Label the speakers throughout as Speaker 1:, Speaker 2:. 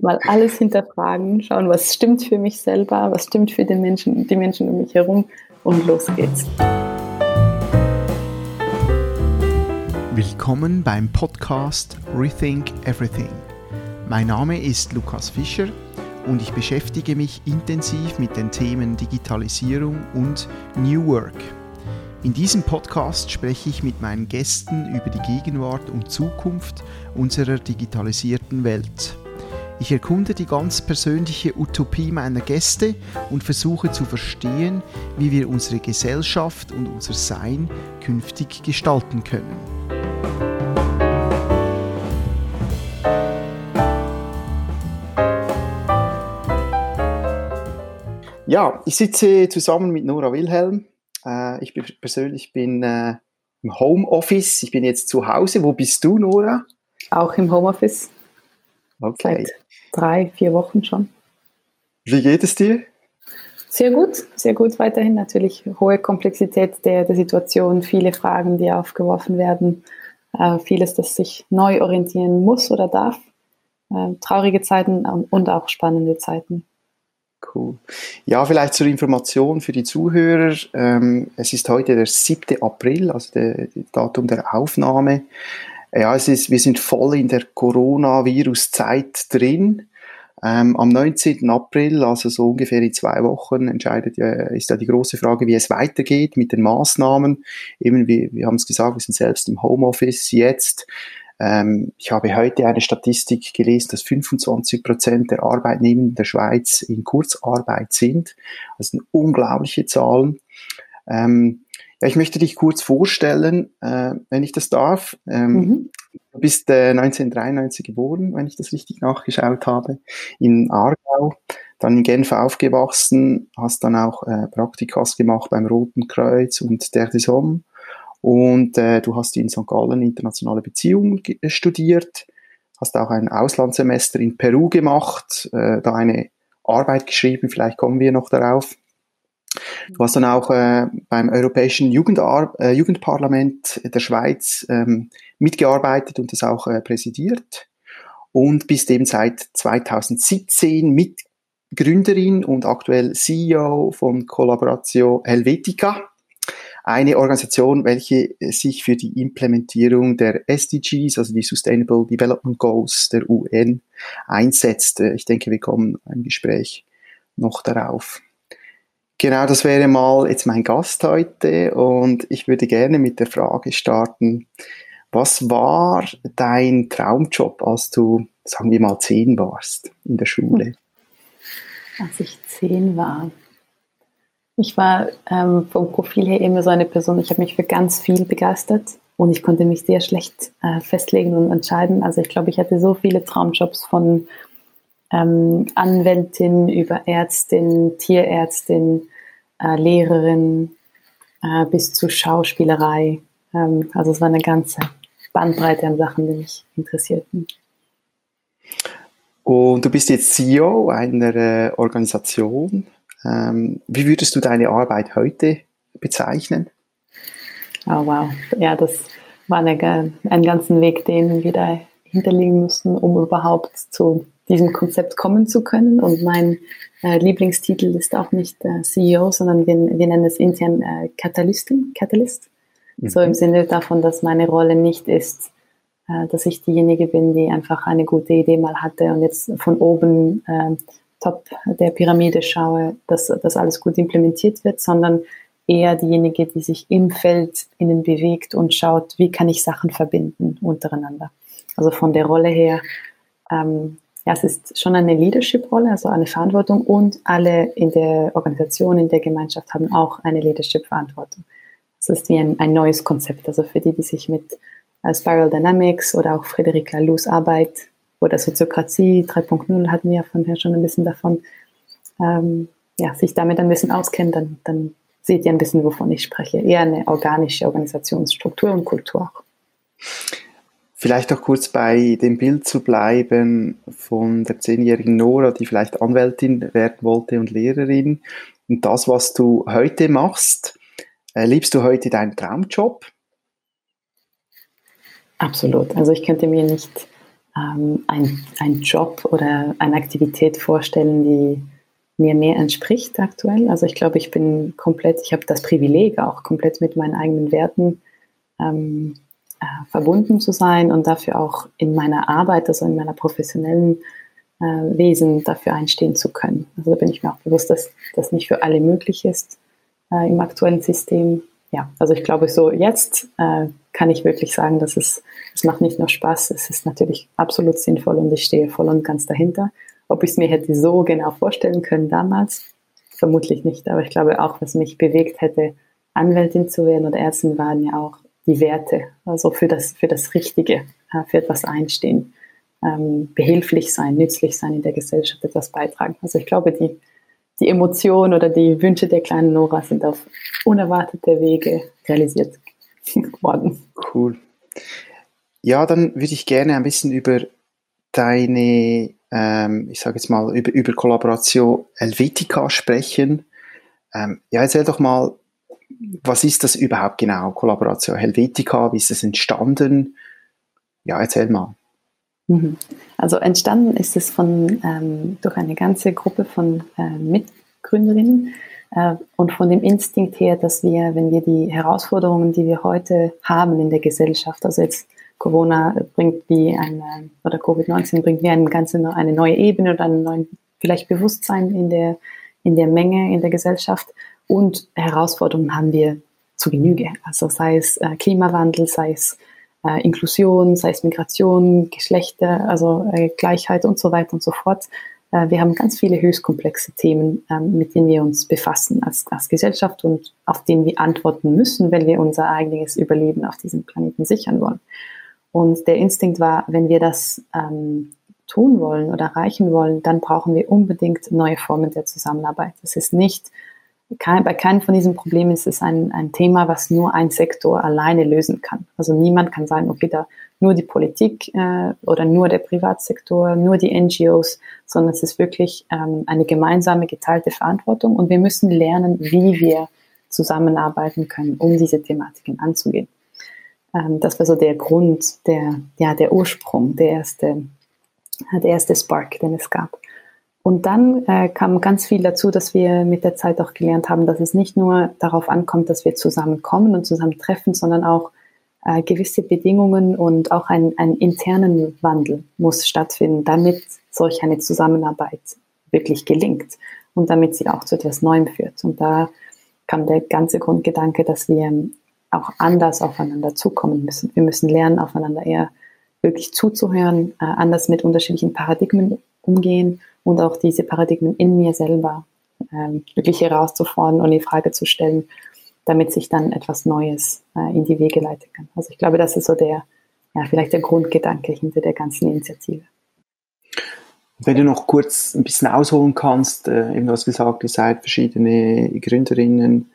Speaker 1: Mal alles hinterfragen, schauen, was stimmt für mich selber, was stimmt für den Menschen, die Menschen um mich herum und los geht's.
Speaker 2: Willkommen beim Podcast Rethink Everything. Mein Name ist Lukas Fischer und ich beschäftige mich intensiv mit den Themen Digitalisierung und New Work. In diesem Podcast spreche ich mit meinen Gästen über die Gegenwart und Zukunft unserer digitalisierten Welt. Ich erkunde die ganz persönliche Utopie meiner Gäste und versuche zu verstehen, wie wir unsere Gesellschaft und unser Sein künftig gestalten können. Ja, ich sitze zusammen mit Nora Wilhelm. Äh, ich bin, persönlich bin äh, im Homeoffice. Ich bin jetzt zu Hause. Wo bist du, Nora?
Speaker 1: Auch im Homeoffice.
Speaker 2: Okay.
Speaker 1: Seit drei, vier Wochen schon.
Speaker 2: Wie geht es dir?
Speaker 1: Sehr gut, sehr gut weiterhin. Natürlich hohe Komplexität der, der Situation, viele Fragen, die aufgeworfen werden, äh, vieles, das sich neu orientieren muss oder darf. Äh, traurige Zeiten ähm, und auch spannende Zeiten.
Speaker 2: Cool. Ja, vielleicht zur Information für die Zuhörer. Ähm, es ist heute der 7. April, also der Datum der Aufnahme. Ja, es ist, wir sind voll in der Coronavirus-Zeit drin. Ähm, am 19. April, also so ungefähr in zwei Wochen, entscheidet ja, ist ja die große Frage, wie es weitergeht mit den Maßnahmen. Eben, wie, wir haben es gesagt, wir sind selbst im Homeoffice jetzt. Ähm, ich habe heute eine Statistik gelesen, dass 25 Prozent der Arbeitnehmer in der Schweiz in Kurzarbeit sind. Das sind unglaubliche Zahlen. Ähm, ja, ich möchte dich kurz vorstellen, äh, wenn ich das darf. Ähm, mhm. Du bist äh, 1993 geboren, wenn ich das richtig nachgeschaut habe, in Aargau, dann in Genf aufgewachsen, hast dann auch äh, Praktikas gemacht beim Roten Kreuz und der des und äh, du hast in St. Gallen internationale Beziehungen studiert, hast auch ein Auslandssemester in Peru gemacht, äh, da eine Arbeit geschrieben, vielleicht kommen wir noch darauf. Du hast dann auch äh, beim Europäischen Jugendar äh, Jugendparlament der Schweiz ähm, mitgearbeitet und das auch äh, präsidiert und bist eben seit 2017 Mitgründerin und aktuell CEO von Collaboratio Helvetica eine Organisation, welche sich für die Implementierung der SDGs, also die Sustainable Development Goals der UN, einsetzt. Ich denke, wir kommen im Gespräch noch darauf. Genau, das wäre mal jetzt mein Gast heute und ich würde gerne mit der Frage starten, was war dein Traumjob, als du, sagen wir mal, zehn warst in der Schule?
Speaker 1: Als ich zehn war, ich war ähm, vom Profil her immer so eine Person, ich habe mich für ganz viel begeistert und ich konnte mich sehr schlecht äh, festlegen und entscheiden. Also ich glaube, ich hatte so viele Traumjobs von ähm, Anwältin über Ärztin, Tierärztin, äh, Lehrerin äh, bis zu Schauspielerei. Ähm, also es war eine ganze Bandbreite an Sachen, die mich interessierten.
Speaker 2: Und du bist jetzt CEO einer äh, Organisation, ähm, wie würdest du deine Arbeit heute bezeichnen?
Speaker 1: Oh wow, ja, das war eine, ein ganzen Weg, den wir da hinterlegen mussten, um überhaupt zu diesem Konzept kommen zu können. Und mein äh, Lieblingstitel ist auch nicht äh, CEO, sondern wir, wir nennen es intern äh, Katalystin, Catalyst. Mhm. So im Sinne davon, dass meine Rolle nicht ist, äh, dass ich diejenige bin, die einfach eine gute Idee mal hatte und jetzt von oben äh, Top der Pyramide schaue, dass das alles gut implementiert wird, sondern eher diejenige, die sich im Feld innen bewegt und schaut, wie kann ich Sachen verbinden untereinander. Also von der Rolle her, ähm, ja, es ist schon eine Leadership-Rolle, also eine Verantwortung und alle in der Organisation, in der Gemeinschaft haben auch eine Leadership-Verantwortung. Das ist wie ein, ein neues Konzept. Also für die, die sich mit äh, Spiral Dynamics oder auch Friederike Laloux Arbeit oder Soziokratie 3.0 hatten wir ja vorher schon ein bisschen davon, ähm, ja, sich damit ein bisschen auskennen, dann, dann seht ihr ein bisschen, wovon ich spreche. Eher eine organische Organisationsstruktur und Kultur auch.
Speaker 2: Vielleicht auch kurz bei dem Bild zu bleiben von der zehnjährigen Nora, die vielleicht Anwältin werden wollte und Lehrerin. Und das, was du heute machst, äh, liebst du heute deinen Traumjob?
Speaker 1: Absolut. Also ich könnte mir nicht ähm, einen Job oder eine Aktivität vorstellen, die mir mehr entspricht aktuell. Also ich glaube, ich bin komplett, ich habe das Privileg auch komplett mit meinen eigenen Werten ähm, äh, verbunden zu sein und dafür auch in meiner Arbeit, also in meiner professionellen äh, Wesen dafür einstehen zu können. Also da bin ich mir auch bewusst, dass das nicht für alle möglich ist äh, im aktuellen System. Ja, also ich glaube, so jetzt äh, kann ich wirklich sagen, dass es, es macht nicht nur Spaß, es ist natürlich absolut sinnvoll und ich stehe voll und ganz dahinter. Ob ich es mir hätte so genau vorstellen können damals, vermutlich nicht. Aber ich glaube auch, was mich bewegt hätte, Anwältin zu werden oder Ärztin, waren ja auch die Werte, also für das, für das Richtige, für etwas einstehen, ähm, behilflich sein, nützlich sein in der Gesellschaft, etwas beitragen. Also ich glaube, die, die Emotionen oder die Wünsche der kleinen Nora sind auf unerwartete Wege realisiert worden.
Speaker 2: Cool. Ja, dann würde ich gerne ein bisschen über deine, ähm, ich sage jetzt mal, über, über Kollaboration Helvetica sprechen. Ähm, ja, erzähl doch mal, was ist das überhaupt genau, Kollaboration Helvetica? Wie ist es entstanden? Ja, erzähl mal.
Speaker 1: Mhm. Also entstanden ist es von, ähm, durch eine ganze Gruppe von äh, Mitgründerinnen äh, und von dem Instinkt her, dass wir, wenn wir die Herausforderungen, die wir heute haben in der Gesellschaft, also jetzt Corona bringt wie eine, oder Covid-19 bringt wie eine ganze, eine neue Ebene oder ein neues, vielleicht Bewusstsein in der, in der Menge, in der Gesellschaft und Herausforderungen haben wir zu Genüge. Also sei es äh, Klimawandel, sei es äh, Inklusion, sei es Migration, Geschlechter, also äh, Gleichheit und so weiter und so fort. Äh, wir haben ganz viele höchst komplexe Themen, ähm, mit denen wir uns befassen als, als Gesellschaft und auf denen wir antworten müssen, wenn wir unser eigenes Überleben auf diesem Planeten sichern wollen. Und der Instinkt war, wenn wir das ähm, tun wollen oder erreichen wollen, dann brauchen wir unbedingt neue Formen der Zusammenarbeit. Das ist nicht kein, bei keinem von diesen Problemen ist es ein, ein Thema, was nur ein Sektor alleine lösen kann. Also niemand kann sagen, okay, da nur die Politik äh, oder nur der Privatsektor, nur die NGOs, sondern es ist wirklich ähm, eine gemeinsame geteilte Verantwortung und wir müssen lernen, wie wir zusammenarbeiten können, um diese Thematiken anzugehen. Ähm, das war so der Grund, der, ja, der Ursprung, der erste, der erste Spark, den es gab. Und dann äh, kam ganz viel dazu, dass wir mit der Zeit auch gelernt haben, dass es nicht nur darauf ankommt, dass wir zusammenkommen und zusammentreffen, sondern auch äh, gewisse Bedingungen und auch ein, ein internen Wandel muss stattfinden, damit solch eine Zusammenarbeit wirklich gelingt und damit sie auch zu etwas Neuem führt. Und da kam der ganze Grundgedanke, dass wir auch anders aufeinander zukommen müssen. Wir müssen lernen, aufeinander eher wirklich zuzuhören, äh, anders mit unterschiedlichen Paradigmen umgehen und auch diese Paradigmen in mir selber ähm, wirklich herauszufordern und in Frage zu stellen, damit sich dann etwas Neues äh, in die Wege leiten kann. Also ich glaube, das ist so der, ja, vielleicht der Grundgedanke hinter der ganzen Initiative.
Speaker 2: Wenn du noch kurz ein bisschen ausholen kannst, äh, eben du hast gesagt, ihr seid verschiedene Gründerinnen,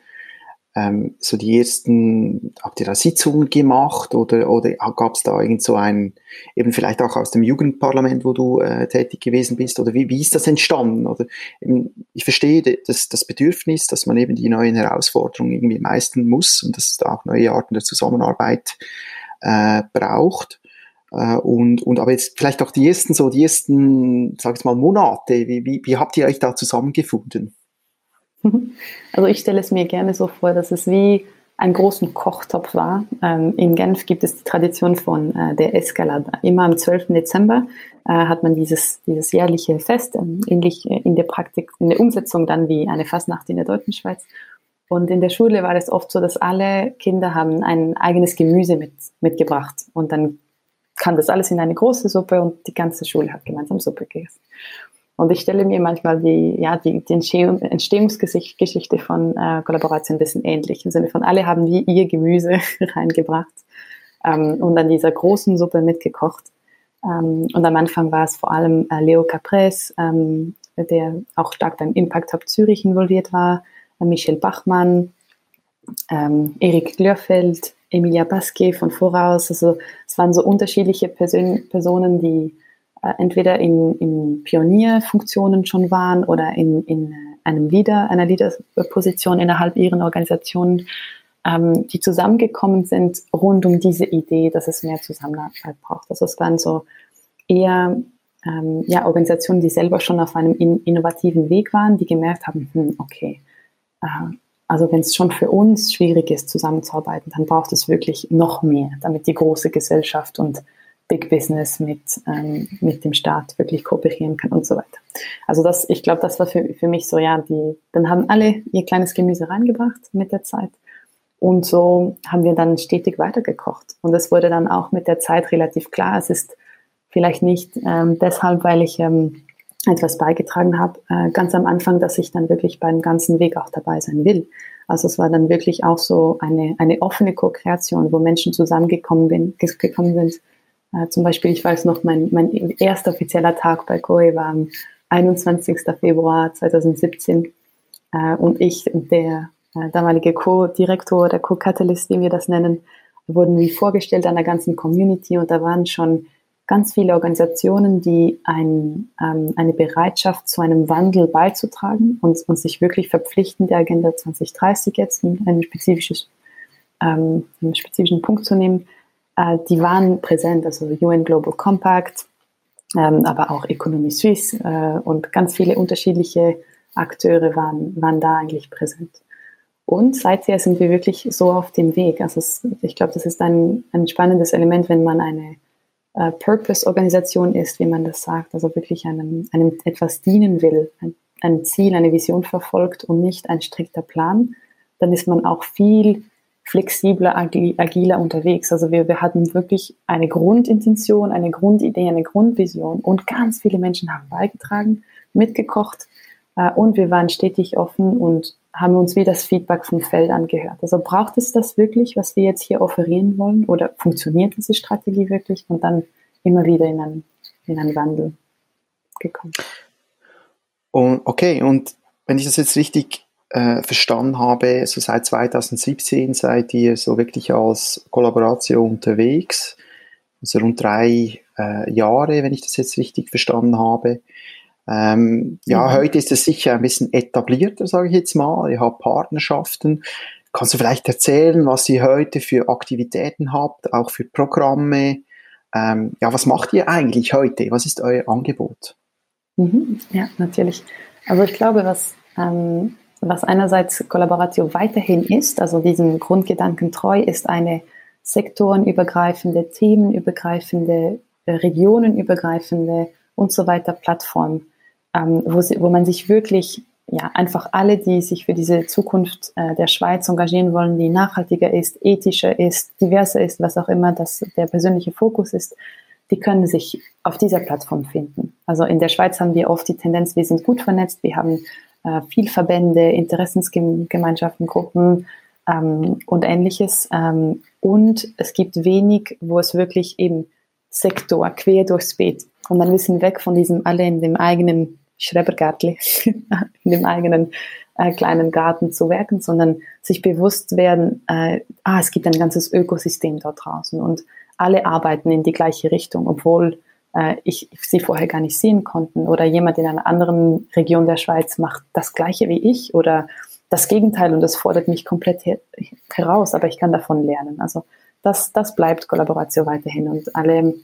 Speaker 2: ähm, so die ersten, habt ihr da Sitzungen gemacht oder, oder gab es da irgend so ein, eben vielleicht auch aus dem Jugendparlament, wo du äh, tätig gewesen bist oder wie, wie ist das entstanden? Oder eben, ich verstehe das, das Bedürfnis, dass man eben die neuen Herausforderungen irgendwie meistern muss und dass es da auch neue Arten der Zusammenarbeit äh, braucht. Äh, und, und aber jetzt vielleicht auch die ersten, so die ersten, sag ich mal, Monate, wie, wie, wie habt ihr euch da zusammengefunden?
Speaker 1: Also ich stelle es mir gerne so vor, dass es wie einen großen Kochtopf war. Ähm, in Genf gibt es die Tradition von äh, der Escalade. Immer am 12. Dezember äh, hat man dieses, dieses jährliche Fest, ähm, ähnlich in der Praktik, in der Umsetzung dann wie eine Fastnacht in der deutschen Schweiz. Und in der Schule war es oft so, dass alle Kinder haben ein eigenes Gemüse mit, mitgebracht. Und dann kam das alles in eine große Suppe und die ganze Schule hat gemeinsam Suppe gegessen. Und ich stelle mir manchmal die, ja, die, die Entstehungsgeschichte von äh, Kollaboration ein bisschen ähnlich. Im Sinne von, alle haben wie ihr Gemüse reingebracht ähm, und an dieser großen Suppe mitgekocht. Ähm, und am Anfang war es vor allem äh, Leo Capres, ähm, der auch stark beim Impact Hub Zürich involviert war, äh, Michel Bachmann, ähm, Erik Glörfeld, Emilia Basque von Voraus. Also es waren so unterschiedliche Person Personen, die äh, entweder in, in Pionierfunktionen schon waren oder in, in einem Leader, einer Leaderposition innerhalb ihren Organisationen, ähm, die zusammengekommen sind rund um diese Idee, dass es mehr Zusammenarbeit braucht. Also es waren so eher ähm, ja, Organisationen, die selber schon auf einem in, innovativen Weg waren, die gemerkt haben, hm, okay, äh, also wenn es schon für uns schwierig ist, zusammenzuarbeiten, dann braucht es wirklich noch mehr, damit die große Gesellschaft und Big Business mit, ähm, mit dem Staat wirklich kooperieren kann und so weiter. Also das, ich glaube, das war für, für mich so, ja, die, dann haben alle ihr kleines Gemüse reingebracht mit der Zeit. Und so haben wir dann stetig weitergekocht. Und es wurde dann auch mit der Zeit relativ klar, es ist vielleicht nicht ähm, deshalb, weil ich ähm, etwas beigetragen habe, äh, ganz am Anfang, dass ich dann wirklich beim ganzen Weg auch dabei sein will. Also es war dann wirklich auch so eine, eine offene Co-Kreation, wo Menschen zusammengekommen bin, gekommen sind, äh, zum Beispiel, ich weiß noch, mein, mein erster offizieller Tag bei COE war am 21. Februar 2017 äh, und ich, der äh, damalige Co-Direktor, der Co-Catalyst, wie wir das nennen, wurden wie vorgestellt an der ganzen Community und da waren schon ganz viele Organisationen, die ein, ähm, eine Bereitschaft zu einem Wandel beizutragen und, und sich wirklich verpflichten, der Agenda 2030 jetzt ein, ein spezifisches, ähm, einen spezifischen Punkt zu nehmen, äh, die waren präsent, also UN Global Compact, ähm, aber auch Economy Suisse äh, und ganz viele unterschiedliche Akteure waren, waren da eigentlich präsent. Und seither sind wir wirklich so auf dem Weg. Also es, ich glaube, das ist ein, ein spannendes Element, wenn man eine äh, Purpose-Organisation ist, wie man das sagt, also wirklich einem, einem etwas dienen will, ein, ein Ziel, eine Vision verfolgt und nicht ein strikter Plan, dann ist man auch viel flexibler, agiler unterwegs. Also wir, wir hatten wirklich eine Grundintention, eine Grundidee, eine Grundvision und ganz viele Menschen haben beigetragen, mitgekocht äh, und wir waren stetig offen und haben uns wie das Feedback vom Feld angehört. Also braucht es das wirklich, was wir jetzt hier offerieren wollen oder funktioniert diese Strategie wirklich und dann immer wieder in einen, in einen Wandel gekommen.
Speaker 2: Und okay, und wenn ich das jetzt richtig äh, verstanden habe, so seit 2017 seid ihr so wirklich als Kollaboration unterwegs, also rund drei äh, Jahre, wenn ich das jetzt richtig verstanden habe. Ähm, ja, mhm. heute ist es sicher ein bisschen etablierter, sage ich jetzt mal. Ihr habt Partnerschaften. Kannst du vielleicht erzählen, was ihr heute für Aktivitäten habt, auch für Programme? Ähm, ja, was macht ihr eigentlich heute? Was ist euer Angebot?
Speaker 1: Mhm. Ja, natürlich. Also ich glaube, was ähm, was einerseits Kollaboration weiterhin ist, also diesem Grundgedanken treu, ist eine sektorenübergreifende, themenübergreifende, äh, regionenübergreifende und so weiter Plattform, ähm, wo, sie, wo man sich wirklich ja, einfach alle, die sich für diese Zukunft äh, der Schweiz engagieren wollen, die nachhaltiger ist, ethischer ist, diverser ist, was auch immer das der persönliche Fokus ist, die können sich auf dieser Plattform finden. Also in der Schweiz haben wir oft die Tendenz, wir sind gut vernetzt, wir haben äh, viel Verbände, Interessensgemeinschaften, Gruppen ähm, und ähnliches. Ähm, und es gibt wenig, wo es wirklich eben Sektor quer durchs Beet. Und dann wir weg von diesem alle in dem eigenen Schrebergartli, in dem eigenen äh, kleinen Garten zu werken, sondern sich bewusst werden, äh, ah, es gibt ein ganzes Ökosystem dort draußen und alle arbeiten in die gleiche Richtung, obwohl äh, ich sie vorher gar nicht sehen konnten oder jemand in einer anderen Region der Schweiz macht das gleiche wie ich oder das Gegenteil und das fordert mich komplett her heraus, aber ich kann davon lernen. Also das, das bleibt Kollaboration weiterhin und alle,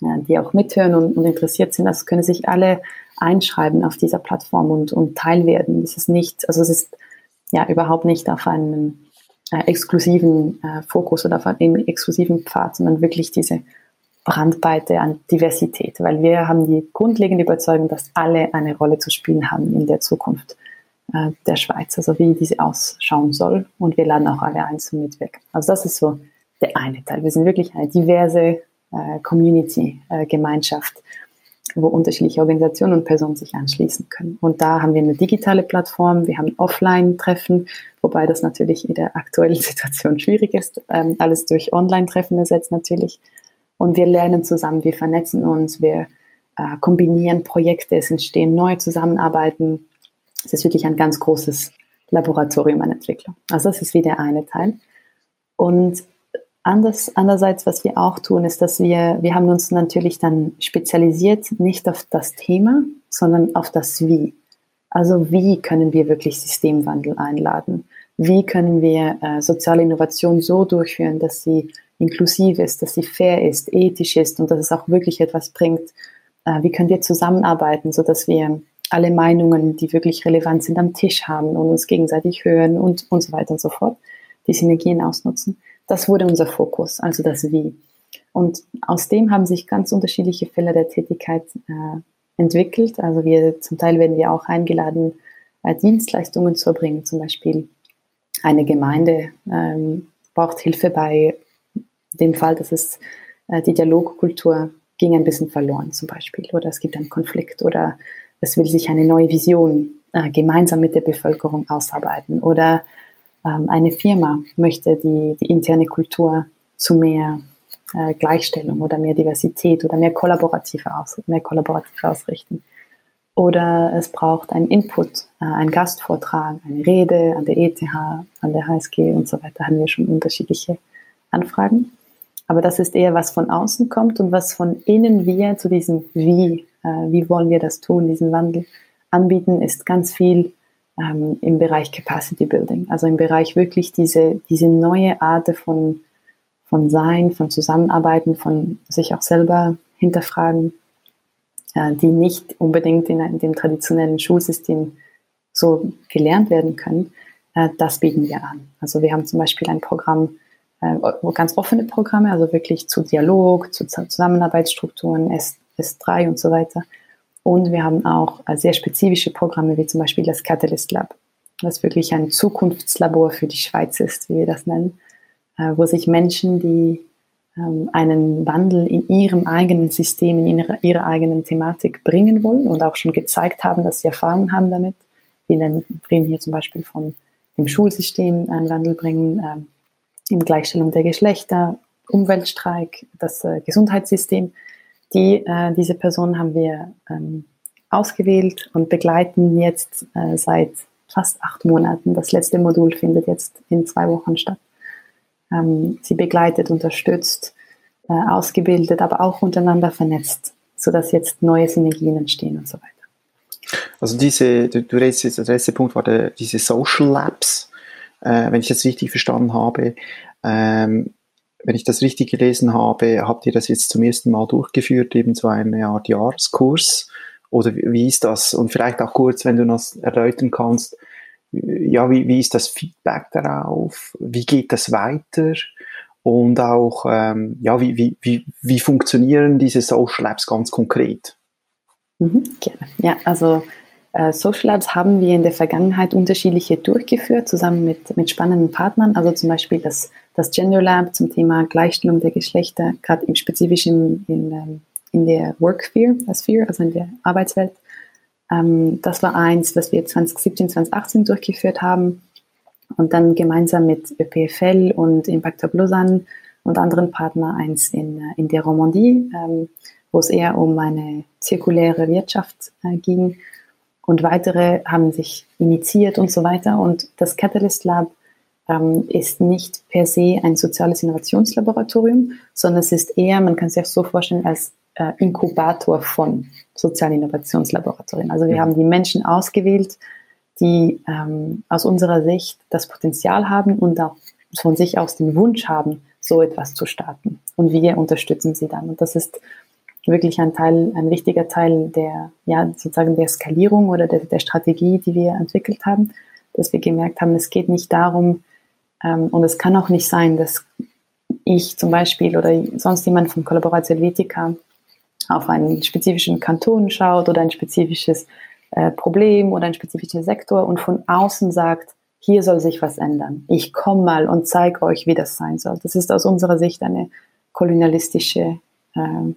Speaker 1: die auch mithören und, und interessiert sind, das können sich alle einschreiben auf dieser Plattform und, und Teil werden. Das ist nicht, also es ist ja überhaupt nicht auf einen äh, exklusiven äh, Fokus oder auf einen exklusiven Pfad, sondern wirklich diese Brandweite an Diversität, weil wir haben die grundlegende Überzeugung, dass alle eine Rolle zu spielen haben in der Zukunft äh, der Schweiz, also wie diese ausschauen soll. Und wir laden auch alle ein zum Mitwirken. Also das ist so der eine Teil. Wir sind wirklich eine diverse äh, Community, äh, Gemeinschaft, wo unterschiedliche Organisationen und Personen sich anschließen können. Und da haben wir eine digitale Plattform, wir haben Offline-Treffen, wobei das natürlich in der aktuellen Situation schwierig ist. Ähm, alles durch Online-Treffen ersetzt natürlich. Und wir lernen zusammen, wir vernetzen uns, wir äh, kombinieren Projekte, es entstehen neue Zusammenarbeiten. Es ist wirklich ein ganz großes Laboratorium an Entwicklung. Also das ist wie der eine Teil. Und anders, andererseits, was wir auch tun, ist, dass wir, wir haben uns natürlich dann spezialisiert, nicht auf das Thema, sondern auf das Wie. Also wie können wir wirklich Systemwandel einladen? Wie können wir äh, soziale Innovation so durchführen, dass sie inklusiv ist, dass sie fair ist, ethisch ist und dass es auch wirklich etwas bringt. Äh, wie können wir zusammenarbeiten, sodass wir alle Meinungen, die wirklich relevant sind, am Tisch haben und uns gegenseitig hören und, und so weiter und so fort, die Synergien ausnutzen. Das wurde unser Fokus, also das Wie. Und aus dem haben sich ganz unterschiedliche Fälle der Tätigkeit äh, entwickelt. Also wir, zum Teil werden wir auch eingeladen, äh, Dienstleistungen zu erbringen. Zum Beispiel eine Gemeinde ähm, braucht Hilfe bei dem Fall, dass es äh, die Dialogkultur ging ein bisschen verloren zum Beispiel oder es gibt einen Konflikt oder es will sich eine neue Vision äh, gemeinsam mit der Bevölkerung ausarbeiten oder ähm, eine Firma möchte die, die interne Kultur zu mehr äh, Gleichstellung oder mehr Diversität oder mehr kollaborative, aus, mehr kollaborativ ausrichten. Oder es braucht einen Input, äh, einen Gastvortrag, eine Rede an der ETH, an der HSG und so weiter. Haben wir schon unterschiedliche Anfragen. Aber das ist eher was von außen kommt und was von innen wir zu diesem Wie, äh, wie wollen wir das tun, diesen Wandel anbieten, ist ganz viel ähm, im Bereich Capacity Building. Also im Bereich wirklich diese, diese neue Art von, von Sein, von Zusammenarbeiten, von sich auch selber hinterfragen, äh, die nicht unbedingt in, in dem traditionellen Schulsystem so gelernt werden können. Äh, das bieten wir an. Also wir haben zum Beispiel ein Programm, äh, ganz offene Programme, also wirklich zu Dialog, zu Zusammenarbeitsstrukturen, S, S3 und so weiter. Und wir haben auch äh, sehr spezifische Programme, wie zum Beispiel das Catalyst Lab, was wirklich ein Zukunftslabor für die Schweiz ist, wie wir das nennen, äh, wo sich Menschen, die ähm, einen Wandel in ihrem eigenen System, in ihrer, ihrer eigenen Thematik bringen wollen und auch schon gezeigt haben, dass sie Erfahrung haben damit. Wir reden hier zum Beispiel von dem Schulsystem einen Wandel bringen, ähm, in Gleichstellung der Geschlechter, Umweltstreik, das äh, Gesundheitssystem. Die, äh, diese Personen haben wir ähm, ausgewählt und begleiten jetzt äh, seit fast acht Monaten. Das letzte Modul findet jetzt in zwei Wochen statt. Ähm, sie begleitet, unterstützt, äh, ausgebildet, aber auch untereinander vernetzt, sodass jetzt neue Synergien entstehen und so weiter.
Speaker 2: Also diese, du, du redest jetzt, der letzte Punkt war der, diese Social Labs äh, wenn ich das richtig verstanden habe. Ähm, wenn ich das richtig gelesen habe, habt ihr das jetzt zum ersten Mal durchgeführt, eben so eine Art Jahreskurs? Oder wie ist das? Und vielleicht auch kurz, wenn du das erläutern kannst, ja, wie, wie ist das Feedback darauf? Wie geht das weiter? Und auch, ähm, ja, wie, wie, wie, wie funktionieren diese Social Labs ganz konkret?
Speaker 1: Mhm, gerne. Ja, also Social Labs haben wir in der Vergangenheit unterschiedliche durchgeführt, zusammen mit, mit spannenden Partnern. Also zum Beispiel das, das Gender Lab zum Thema Gleichstellung der Geschlechter, gerade im Spezifischen in, ähm, in der Work Sphere, Sphere, also in der Arbeitswelt. Ähm, das war eins, was wir 2017, 2018 durchgeführt haben. Und dann gemeinsam mit ÖPFL und Impact Hub Lausanne und anderen Partnern eins in, äh, in der Romandie, ähm, wo es eher um eine zirkuläre Wirtschaft äh, ging und weitere haben sich initiiert und so weiter. Und das Catalyst Lab ähm, ist nicht per se ein soziales Innovationslaboratorium, sondern es ist eher, man kann sich auch so vorstellen, als äh, Inkubator von sozialen Innovationslaboratorien. Also wir mhm. haben die Menschen ausgewählt, die ähm, aus unserer Sicht das Potenzial haben und auch von sich aus den Wunsch haben, so etwas zu starten. Und wir unterstützen sie dann. Und das ist wirklich ein Teil, ein wichtiger Teil der, ja, sozusagen der Skalierung oder der, der Strategie, die wir entwickelt haben, dass wir gemerkt haben, es geht nicht darum, ähm, und es kann auch nicht sein, dass ich zum Beispiel oder sonst jemand von Collaboratio Helvetica auf einen spezifischen Kanton schaut oder ein spezifisches äh, Problem oder ein spezifischer Sektor und von außen sagt, hier soll sich was ändern. Ich komme mal und zeige euch, wie das sein soll. Das ist aus unserer Sicht eine kolonialistische äh,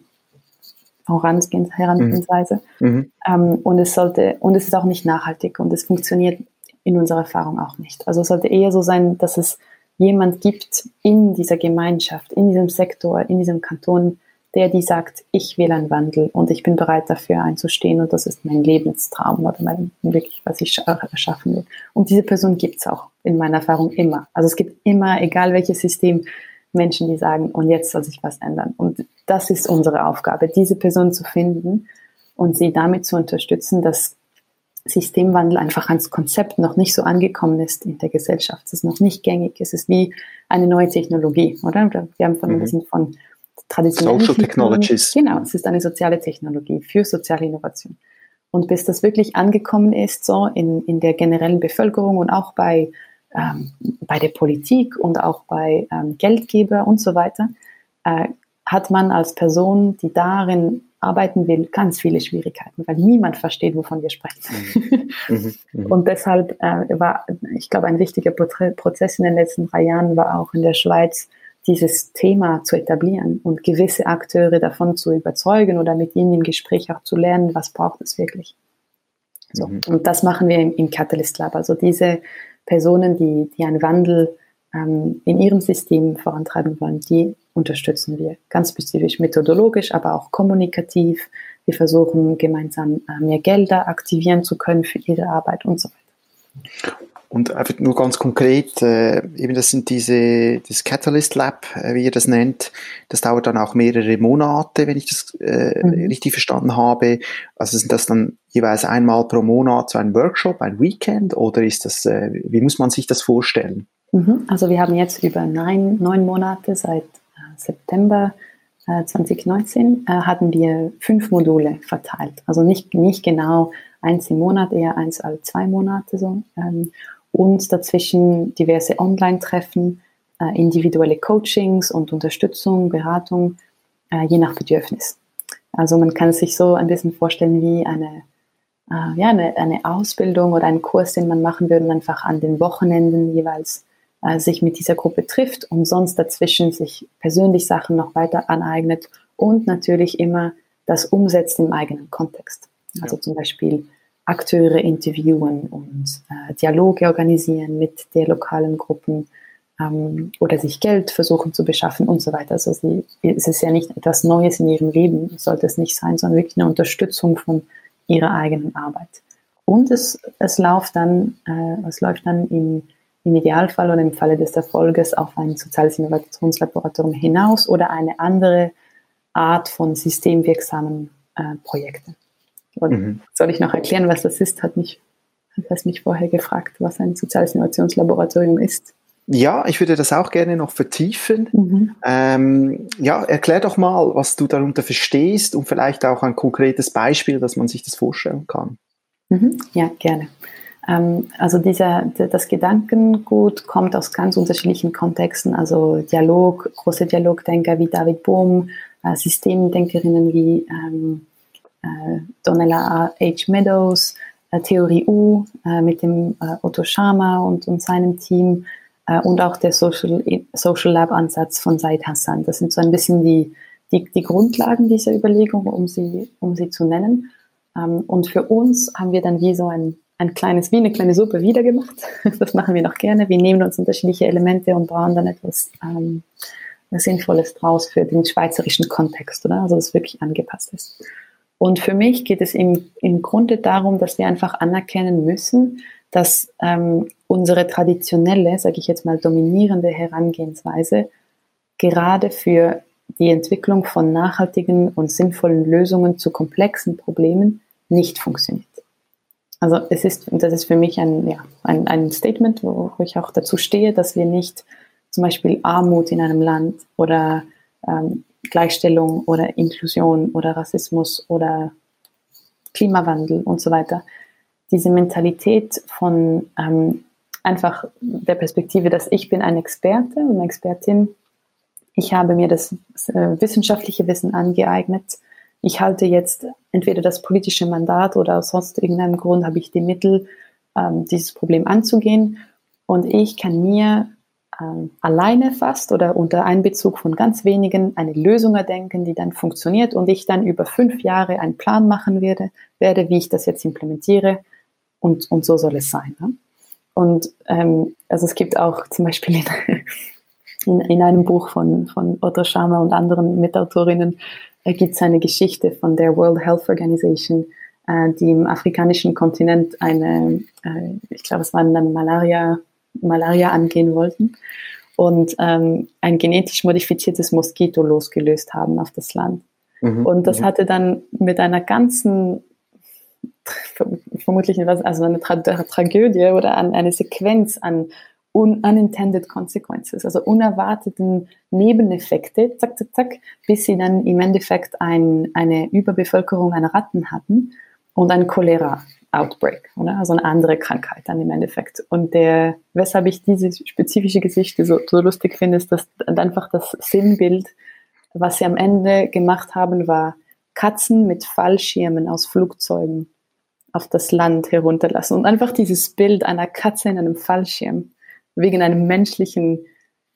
Speaker 1: Herangehensweise. Mhm. mhm. Ähm, und es sollte, und es ist auch nicht nachhaltig und es funktioniert in unserer Erfahrung auch nicht. Also es sollte eher so sein, dass es jemand gibt in dieser Gemeinschaft, in diesem Sektor, in diesem Kanton, der die sagt, ich will einen Wandel und ich bin bereit dafür einzustehen und das ist mein Lebenstraum oder mein, wirklich, was ich erschaffen will. Und diese Person gibt es auch in meiner Erfahrung immer. Also es gibt immer, egal welches System, Menschen, die sagen, und jetzt soll sich was ändern. Und das ist unsere Aufgabe, diese Person zu finden und sie damit zu unterstützen, dass Systemwandel einfach als Konzept noch nicht so angekommen ist in der Gesellschaft. Es ist noch nicht gängig. Es ist wie eine neue Technologie, oder? Wir haben von, mhm. wir von traditionellen
Speaker 2: Social Technologies.
Speaker 1: Genau, es ist eine soziale Technologie für soziale Innovation. Und bis das wirklich angekommen ist, so in, in der generellen Bevölkerung und auch bei, ähm, bei der Politik und auch bei ähm, Geldgeber und so weiter, äh, hat man als Person, die darin arbeiten will, ganz viele Schwierigkeiten, weil niemand versteht, wovon wir sprechen. Mhm. Mhm. Und deshalb äh, war, ich glaube, ein wichtiger Prozess in den letzten drei Jahren war auch in der Schweiz, dieses Thema zu etablieren und gewisse Akteure davon zu überzeugen oder mit ihnen im Gespräch auch zu lernen, was braucht es wirklich. So. Mhm. Und das machen wir im, im Catalyst Lab. Also diese Personen, die, die einen Wandel ähm, in ihrem System vorantreiben wollen, die unterstützen wir ganz spezifisch methodologisch, aber auch kommunikativ. Wir versuchen gemeinsam äh, mehr Gelder aktivieren zu können für ihre Arbeit und so weiter.
Speaker 2: Und einfach nur ganz konkret, äh, eben das sind diese, das Catalyst Lab, äh, wie ihr das nennt, das dauert dann auch mehrere Monate, wenn ich das äh, mhm. richtig verstanden habe. Also sind das dann jeweils einmal pro Monat so ein Workshop, ein Weekend oder ist das, äh, wie muss man sich das vorstellen?
Speaker 1: Mhm. Also wir haben jetzt über neun, neun Monate seit äh, September 2019 äh, hatten wir fünf Module verteilt. Also nicht, nicht genau eins im Monat, eher eins alle zwei Monate so. Ähm, und dazwischen diverse Online-Treffen, äh, individuelle Coachings und Unterstützung, Beratung, äh, je nach Bedürfnis. Also man kann sich so ein bisschen vorstellen wie eine, äh, ja, eine, eine Ausbildung oder einen Kurs, den man machen würde und einfach an den Wochenenden jeweils äh, sich mit dieser Gruppe trifft und sonst dazwischen sich persönlich Sachen noch weiter aneignet und natürlich immer das umsetzt im eigenen Kontext. Also ja. zum Beispiel Akteure interviewen und äh, Dialoge organisieren mit der lokalen Gruppen ähm, oder sich Geld versuchen zu beschaffen und so weiter. Also sie, es ist ja nicht etwas Neues in ihrem Leben, sollte es nicht sein, sondern wirklich eine Unterstützung von ihrer eigenen Arbeit. Und es, es läuft dann, äh, es läuft dann im, im Idealfall oder im Falle des Erfolges auf ein soziales Innovationslaboratorium hinaus oder eine andere Art von systemwirksamen äh, Projekten. Und mhm. soll ich noch erklären, was das ist? Hat mich, hat mich vorher gefragt, was ein soziales Innovationslaboratorium ist.
Speaker 2: Ja, ich würde das auch gerne noch vertiefen. Mhm. Ähm, ja, erklär doch mal, was du darunter verstehst und vielleicht auch ein konkretes Beispiel, dass man sich das vorstellen kann.
Speaker 1: Mhm. Ja, gerne. Ähm, also dieser, das Gedankengut kommt aus ganz unterschiedlichen Kontexten, also Dialog, große Dialogdenker wie David Bohm, äh, Systemdenkerinnen wie ähm, äh, Donella H. Meadows, äh, Theorie U äh, mit dem Otto Sharma und, und seinem Team und auch der Social, Social Lab Ansatz von Said Hassan. Das sind so ein bisschen die, die, die Grundlagen dieser Überlegung, um sie, um sie zu nennen. Ähm, und für uns haben wir dann wie so ein, ein kleines, wie eine kleine Suppe wiedergemacht. Das machen wir noch gerne. Wir nehmen uns unterschiedliche Elemente und bauen dann etwas ähm, Sinnvolles draus für den schweizerischen Kontext, oder? Also, das wirklich angepasst ist. Und für mich geht es im, im Grunde darum, dass wir einfach anerkennen müssen, dass ähm, unsere traditionelle, sage ich jetzt mal, dominierende Herangehensweise gerade für die Entwicklung von nachhaltigen und sinnvollen Lösungen zu komplexen Problemen nicht funktioniert. Also es ist, das ist für mich ein, ja, ein, ein Statement, wo ich auch dazu stehe, dass wir nicht zum Beispiel Armut in einem Land oder ähm, Gleichstellung oder Inklusion oder Rassismus oder Klimawandel und so weiter. Diese Mentalität von ähm, einfach der Perspektive, dass ich bin ein Experte und eine Expertin, ich habe mir das äh, wissenschaftliche Wissen angeeignet, ich halte jetzt entweder das politische Mandat oder aus sonst irgendeinem Grund habe ich die Mittel, ähm, dieses Problem anzugehen. Und ich kann mir alleine fast oder unter Einbezug von ganz wenigen eine Lösung erdenken, die dann funktioniert und ich dann über fünf Jahre einen Plan machen werde, werde wie ich das jetzt implementiere und, und so soll es sein. Ne? Und ähm, also es gibt auch zum Beispiel in, in, in einem Buch von, von Otto Schama und anderen Mitautorinnen äh, gibt es eine Geschichte von der World Health Organization, äh, die im afrikanischen Kontinent eine, äh, ich glaube es war eine Malaria Malaria angehen wollten und ähm, ein genetisch modifiziertes Moskito losgelöst haben auf das Land. Mhm. Und das mhm. hatte dann mit einer ganzen vermutlich also eine Tra Tragödie oder eine Sequenz an un unintended consequences, also unerwarteten Nebeneffekte, zack, zack, zack, bis sie dann im Endeffekt ein, eine Überbevölkerung an Ratten hatten und ein Cholera-Outbreak, oder? Also eine andere Krankheit dann im Endeffekt. Und der, weshalb ich diese spezifische Geschichte so, so lustig finde, ist, dass einfach das Sinnbild, was sie am Ende gemacht haben, war Katzen mit Fallschirmen aus Flugzeugen auf das Land herunterlassen. Und einfach dieses Bild einer Katze in einem Fallschirm wegen einem menschlichen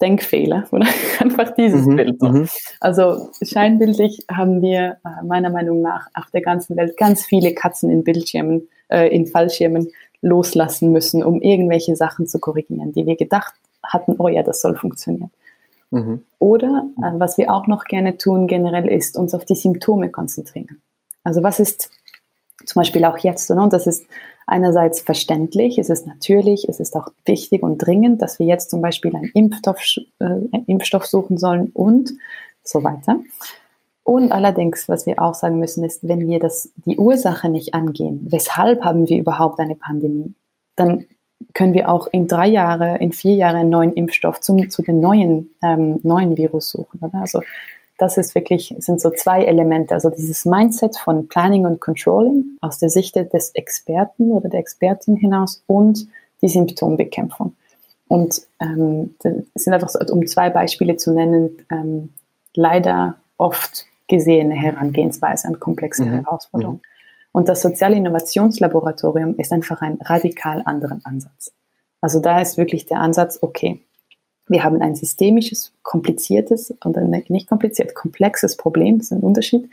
Speaker 1: Denkfehler oder einfach dieses mhm, Bild. Mhm. Also scheinbildlich haben wir äh, meiner Meinung nach auf der ganzen Welt ganz viele Katzen in Bildschirmen, äh, in Fallschirmen loslassen müssen, um irgendwelche Sachen zu korrigieren, die wir gedacht hatten, oh ja, das soll funktionieren. Mhm. Oder äh, was wir auch noch gerne tun generell ist, uns auf die Symptome konzentrieren. Also was ist zum Beispiel auch jetzt, und das ist einerseits verständlich, es ist natürlich, es ist auch wichtig und dringend, dass wir jetzt zum Beispiel einen Impfstoff, äh, einen Impfstoff suchen sollen und so weiter. Und allerdings, was wir auch sagen müssen, ist, wenn wir das, die Ursache nicht angehen, weshalb haben wir überhaupt eine Pandemie, dann können wir auch in drei Jahre, in vier Jahren einen neuen Impfstoff zum, zu den neuen, ähm, neuen Virus suchen. Oder? Also das ist wirklich, sind so zwei Elemente. Also dieses Mindset von Planning und Controlling aus der Sicht des Experten oder der Expertin hinaus und die Symptombekämpfung. Und ähm, es sind einfach so, um zwei Beispiele zu nennen, ähm, leider oft gesehene Herangehensweise an komplexe mhm. Herausforderungen. Mhm. Und das Soziale Innovationslaboratorium ist einfach ein radikal anderen Ansatz. Also da ist wirklich der Ansatz, okay, wir haben ein systemisches, kompliziertes und nicht kompliziert, komplexes Problem, das ist ein Unterschied.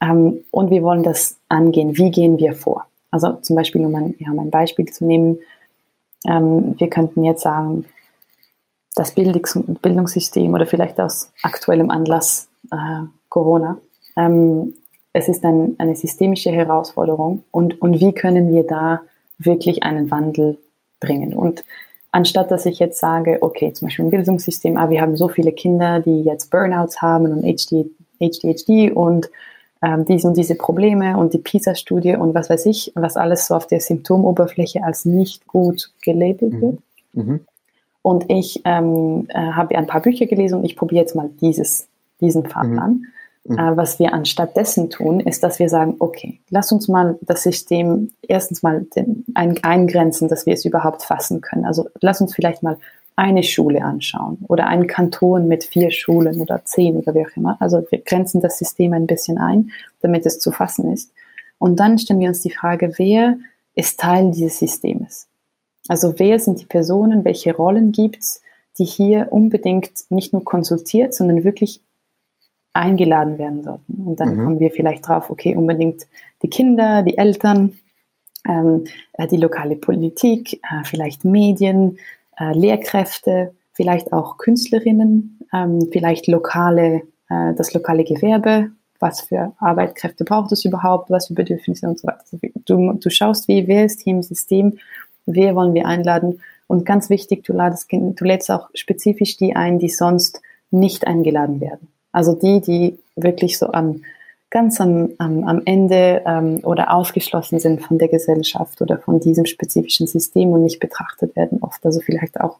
Speaker 1: Ähm, und wir wollen das angehen. Wie gehen wir vor? Also zum Beispiel, um ein, wir haben ein Beispiel zu nehmen, ähm, wir könnten jetzt sagen, das Bildungssystem oder vielleicht aus aktuellem Anlass äh, Corona, ähm, es ist ein, eine systemische Herausforderung und, und wie können wir da wirklich einen Wandel bringen? Und anstatt dass ich jetzt sage, okay, zum Beispiel im Bildungssystem, ah, wir haben so viele Kinder, die jetzt Burnouts haben und HD, HDHD und ähm, diese und diese Probleme und die PISA-Studie und was weiß ich, was alles so auf der Symptomoberfläche als nicht gut gelabelt mhm. wird. Mhm. Und ich ähm, äh, habe ein paar Bücher gelesen und ich probiere jetzt mal dieses, diesen Pfad mhm. an. Mhm. Äh, was wir anstatt dessen tun, ist, dass wir sagen, okay, lass uns mal das System erstens mal den, ein, eingrenzen, dass wir es überhaupt fassen können. Also lass uns vielleicht mal eine Schule anschauen oder einen Kanton mit vier Schulen oder zehn oder wie auch immer. Also wir grenzen das System ein bisschen ein, damit es zu fassen ist. Und dann stellen wir uns die Frage, wer ist Teil dieses Systems? Also wer sind die Personen, welche Rollen gibt's, die hier unbedingt nicht nur konsultiert, sondern wirklich eingeladen werden sollten. Und dann mhm. kommen wir vielleicht drauf, okay, unbedingt die Kinder, die Eltern, ähm, äh, die lokale Politik, äh, vielleicht Medien, äh, Lehrkräfte, vielleicht auch Künstlerinnen, ähm, vielleicht lokale, äh, das lokale Gewerbe, was für Arbeitskräfte braucht es überhaupt, was für Bedürfnisse und so weiter. Also du, du schaust, wie, wer ist hier im System, wer wollen wir einladen und ganz wichtig, du, ladest, du lädst auch spezifisch die ein, die sonst nicht eingeladen werden. Also die, die wirklich so am ganz am, am, am Ende ähm, oder ausgeschlossen sind von der Gesellschaft oder von diesem spezifischen System und nicht betrachtet werden oft. Also vielleicht auch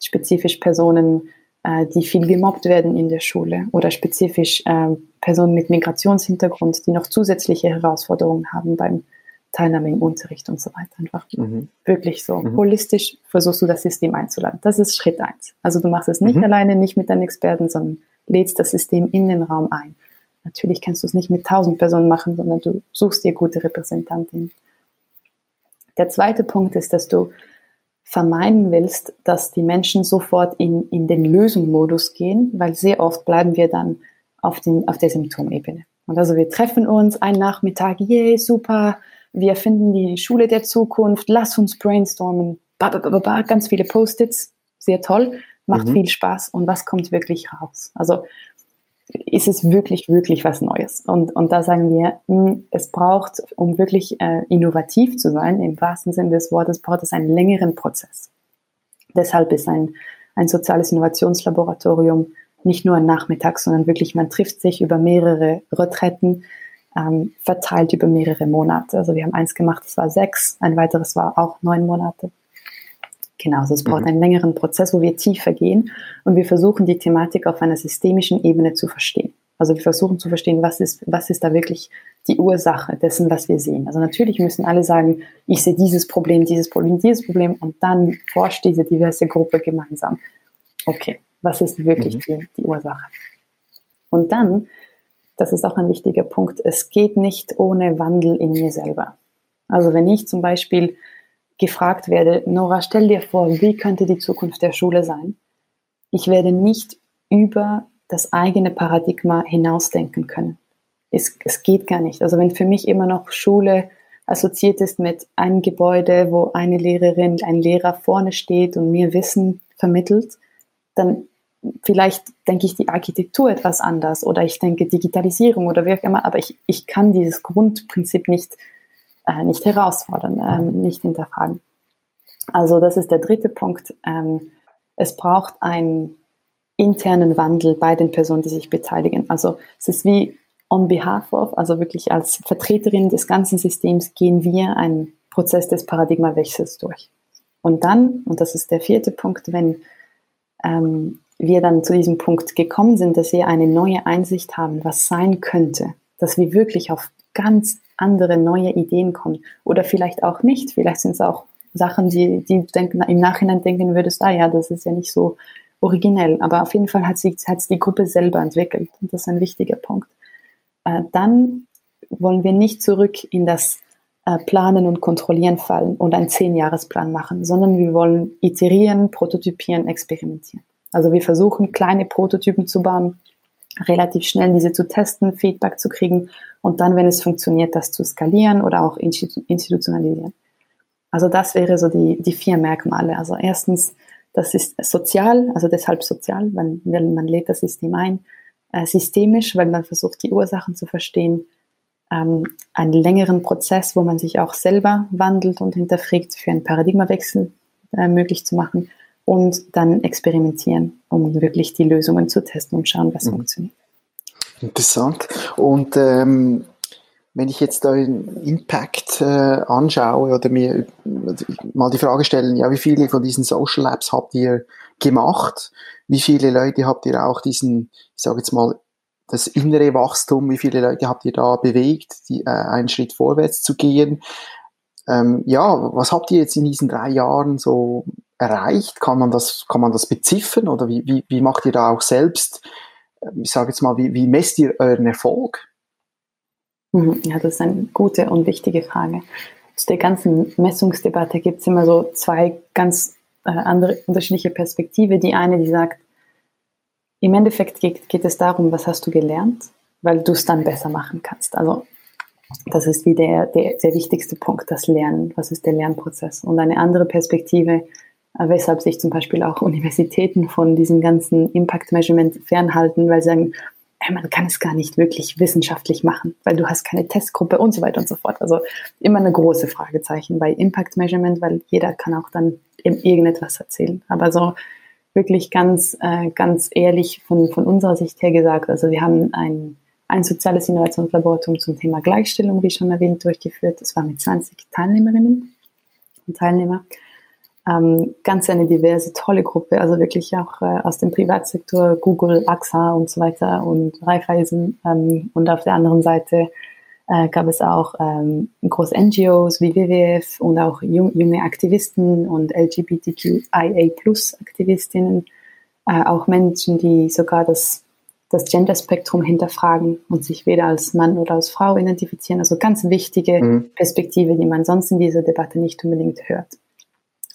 Speaker 1: spezifisch Personen, äh, die viel gemobbt werden in der Schule oder spezifisch äh, Personen mit Migrationshintergrund, die noch zusätzliche Herausforderungen haben beim Teilnahme im Unterricht und so weiter. Einfach mhm. wirklich so mhm. holistisch versuchst du das System einzuladen. Das ist Schritt eins. Also du machst es nicht mhm. alleine, nicht mit deinen Experten, sondern lädst das System in den Raum ein. Natürlich kannst du es nicht mit tausend Personen machen, sondern du suchst dir gute Repräsentantinnen. Der zweite Punkt ist, dass du vermeiden willst, dass die Menschen sofort in, in den Lösungsmodus gehen, weil sehr oft bleiben wir dann auf, den, auf der Symptomebene. Und also wir treffen uns einen Nachmittag, yay, super, wir finden die Schule der Zukunft, lass uns brainstormen, ba, ba, ba, ganz viele Post-its, sehr toll macht mhm. viel Spaß und was kommt wirklich raus? Also ist es wirklich, wirklich was Neues? Und, und da sagen wir, mh, hm, es braucht, um wirklich äh, innovativ zu sein, im wahrsten Sinne des Wortes, braucht es einen längeren Prozess. Deshalb ist ein, ein soziales Innovationslaboratorium nicht nur ein Nachmittag, sondern wirklich, man trifft sich über mehrere Retretten, ähm, verteilt über mehrere Monate. Also wir haben eins gemacht, das war sechs, ein weiteres war auch neun Monate. Genau, also es braucht mhm. einen längeren Prozess, wo wir tiefer gehen und wir versuchen die Thematik auf einer systemischen Ebene zu verstehen. Also wir versuchen zu verstehen, was ist, was ist da wirklich die Ursache dessen, was wir sehen. Also natürlich müssen alle sagen, ich sehe dieses Problem, dieses Problem, dieses Problem und dann forscht diese diverse Gruppe gemeinsam. Okay, was ist wirklich mhm. die, die Ursache? Und dann, das ist auch ein wichtiger Punkt, es geht nicht ohne Wandel in mir selber. Also wenn ich zum Beispiel gefragt werde, Nora, stell dir vor, wie könnte die Zukunft der Schule sein? Ich werde nicht über das eigene Paradigma hinausdenken können. Es, es geht gar nicht. Also wenn für mich immer noch Schule assoziiert ist mit einem Gebäude, wo eine Lehrerin, ein Lehrer vorne steht und mir Wissen vermittelt, dann vielleicht denke ich die Architektur etwas anders oder ich denke Digitalisierung oder wie auch immer, aber ich, ich kann dieses Grundprinzip nicht äh, nicht herausfordern, ähm, nicht hinterfragen. Also das ist der dritte Punkt. Ähm, es braucht einen internen Wandel bei den Personen, die sich beteiligen. Also es ist wie on behalf of, also wirklich als Vertreterin des ganzen Systems gehen wir einen Prozess des Paradigmawechsels durch. Und dann, und das ist der vierte Punkt, wenn ähm, wir dann zu diesem Punkt gekommen sind, dass wir eine neue Einsicht haben, was sein könnte, dass wir wirklich auf ganz andere neue Ideen kommen. Oder vielleicht auch nicht. Vielleicht sind es auch Sachen, die, die denken, im Nachhinein denken würdest, ah ja, das ist ja nicht so originell. Aber auf jeden Fall hat sich hat die Gruppe selber entwickelt. Und das ist ein wichtiger Punkt. Äh, dann wollen wir nicht zurück in das äh, Planen und Kontrollieren fallen und einen Zehnjahresplan machen, sondern wir wollen iterieren, prototypieren, experimentieren. Also wir versuchen, kleine Prototypen zu bauen, relativ schnell diese zu testen, Feedback zu kriegen und dann, wenn es funktioniert, das zu skalieren oder auch institutionalisieren. Also das wäre so die, die vier Merkmale. Also erstens, das ist sozial, also deshalb sozial, weil, weil man lädt das System ein, äh, systemisch, weil man versucht, die Ursachen zu verstehen, ähm, einen längeren Prozess, wo man sich auch selber wandelt und hinterfragt, für einen Paradigmawechsel äh, möglich zu machen und dann experimentieren, um wirklich die Lösungen zu testen und schauen, was mhm. funktioniert.
Speaker 2: Interessant. Und ähm, wenn ich jetzt da den Impact äh, anschaue oder mir mal die Frage stellen, ja, wie viele von diesen Social Labs habt ihr gemacht? Wie viele Leute habt ihr auch diesen, ich sage jetzt mal, das innere Wachstum, wie viele Leute habt ihr da bewegt, die, äh, einen Schritt vorwärts zu gehen? Ähm, ja, was habt ihr jetzt in diesen drei Jahren so erreicht? Kann man das, kann man das beziffern oder wie, wie, wie macht ihr da auch selbst ich sage jetzt mal, wie, wie messt ihr euren Erfolg?
Speaker 1: Mhm, ja, das ist eine gute und wichtige Frage. Zu der ganzen Messungsdebatte gibt es immer so zwei ganz äh, andere unterschiedliche Perspektive. Die eine, die sagt, im Endeffekt geht, geht es darum, was hast du gelernt, weil du es dann besser machen kannst. Also das ist wie der, der, der wichtigste Punkt, das Lernen. Was ist der Lernprozess? Und eine andere Perspektive, äh, weshalb sich zum Beispiel auch Universitäten von diesem ganzen Impact Measurement fernhalten, weil sie sagen, hey, man kann es gar nicht wirklich wissenschaftlich machen, weil du hast keine Testgruppe und so weiter und so fort. Also immer eine große Fragezeichen bei Impact Measurement, weil jeder kann auch dann irgendetwas erzählen. Aber so wirklich ganz, äh, ganz ehrlich von, von unserer Sicht her gesagt, also wir haben ein, ein soziales Innovationslaboratorium zum Thema Gleichstellung, wie schon erwähnt, durchgeführt. Das war mit 20 Teilnehmerinnen und Teilnehmern. Ähm, ganz eine diverse, tolle Gruppe, also wirklich auch äh, aus dem Privatsektor, Google, AXA und so weiter und Raiffeisen. Ähm, und auf der anderen Seite äh, gab es auch ähm, große NGOs wie WWF und auch jung, junge Aktivisten und LGBTQIA-Plus-Aktivistinnen, äh, auch Menschen, die sogar das, das Gender-Spektrum hinterfragen und sich weder als Mann oder als Frau identifizieren. Also ganz wichtige mhm. Perspektive, die man sonst in dieser Debatte nicht unbedingt hört.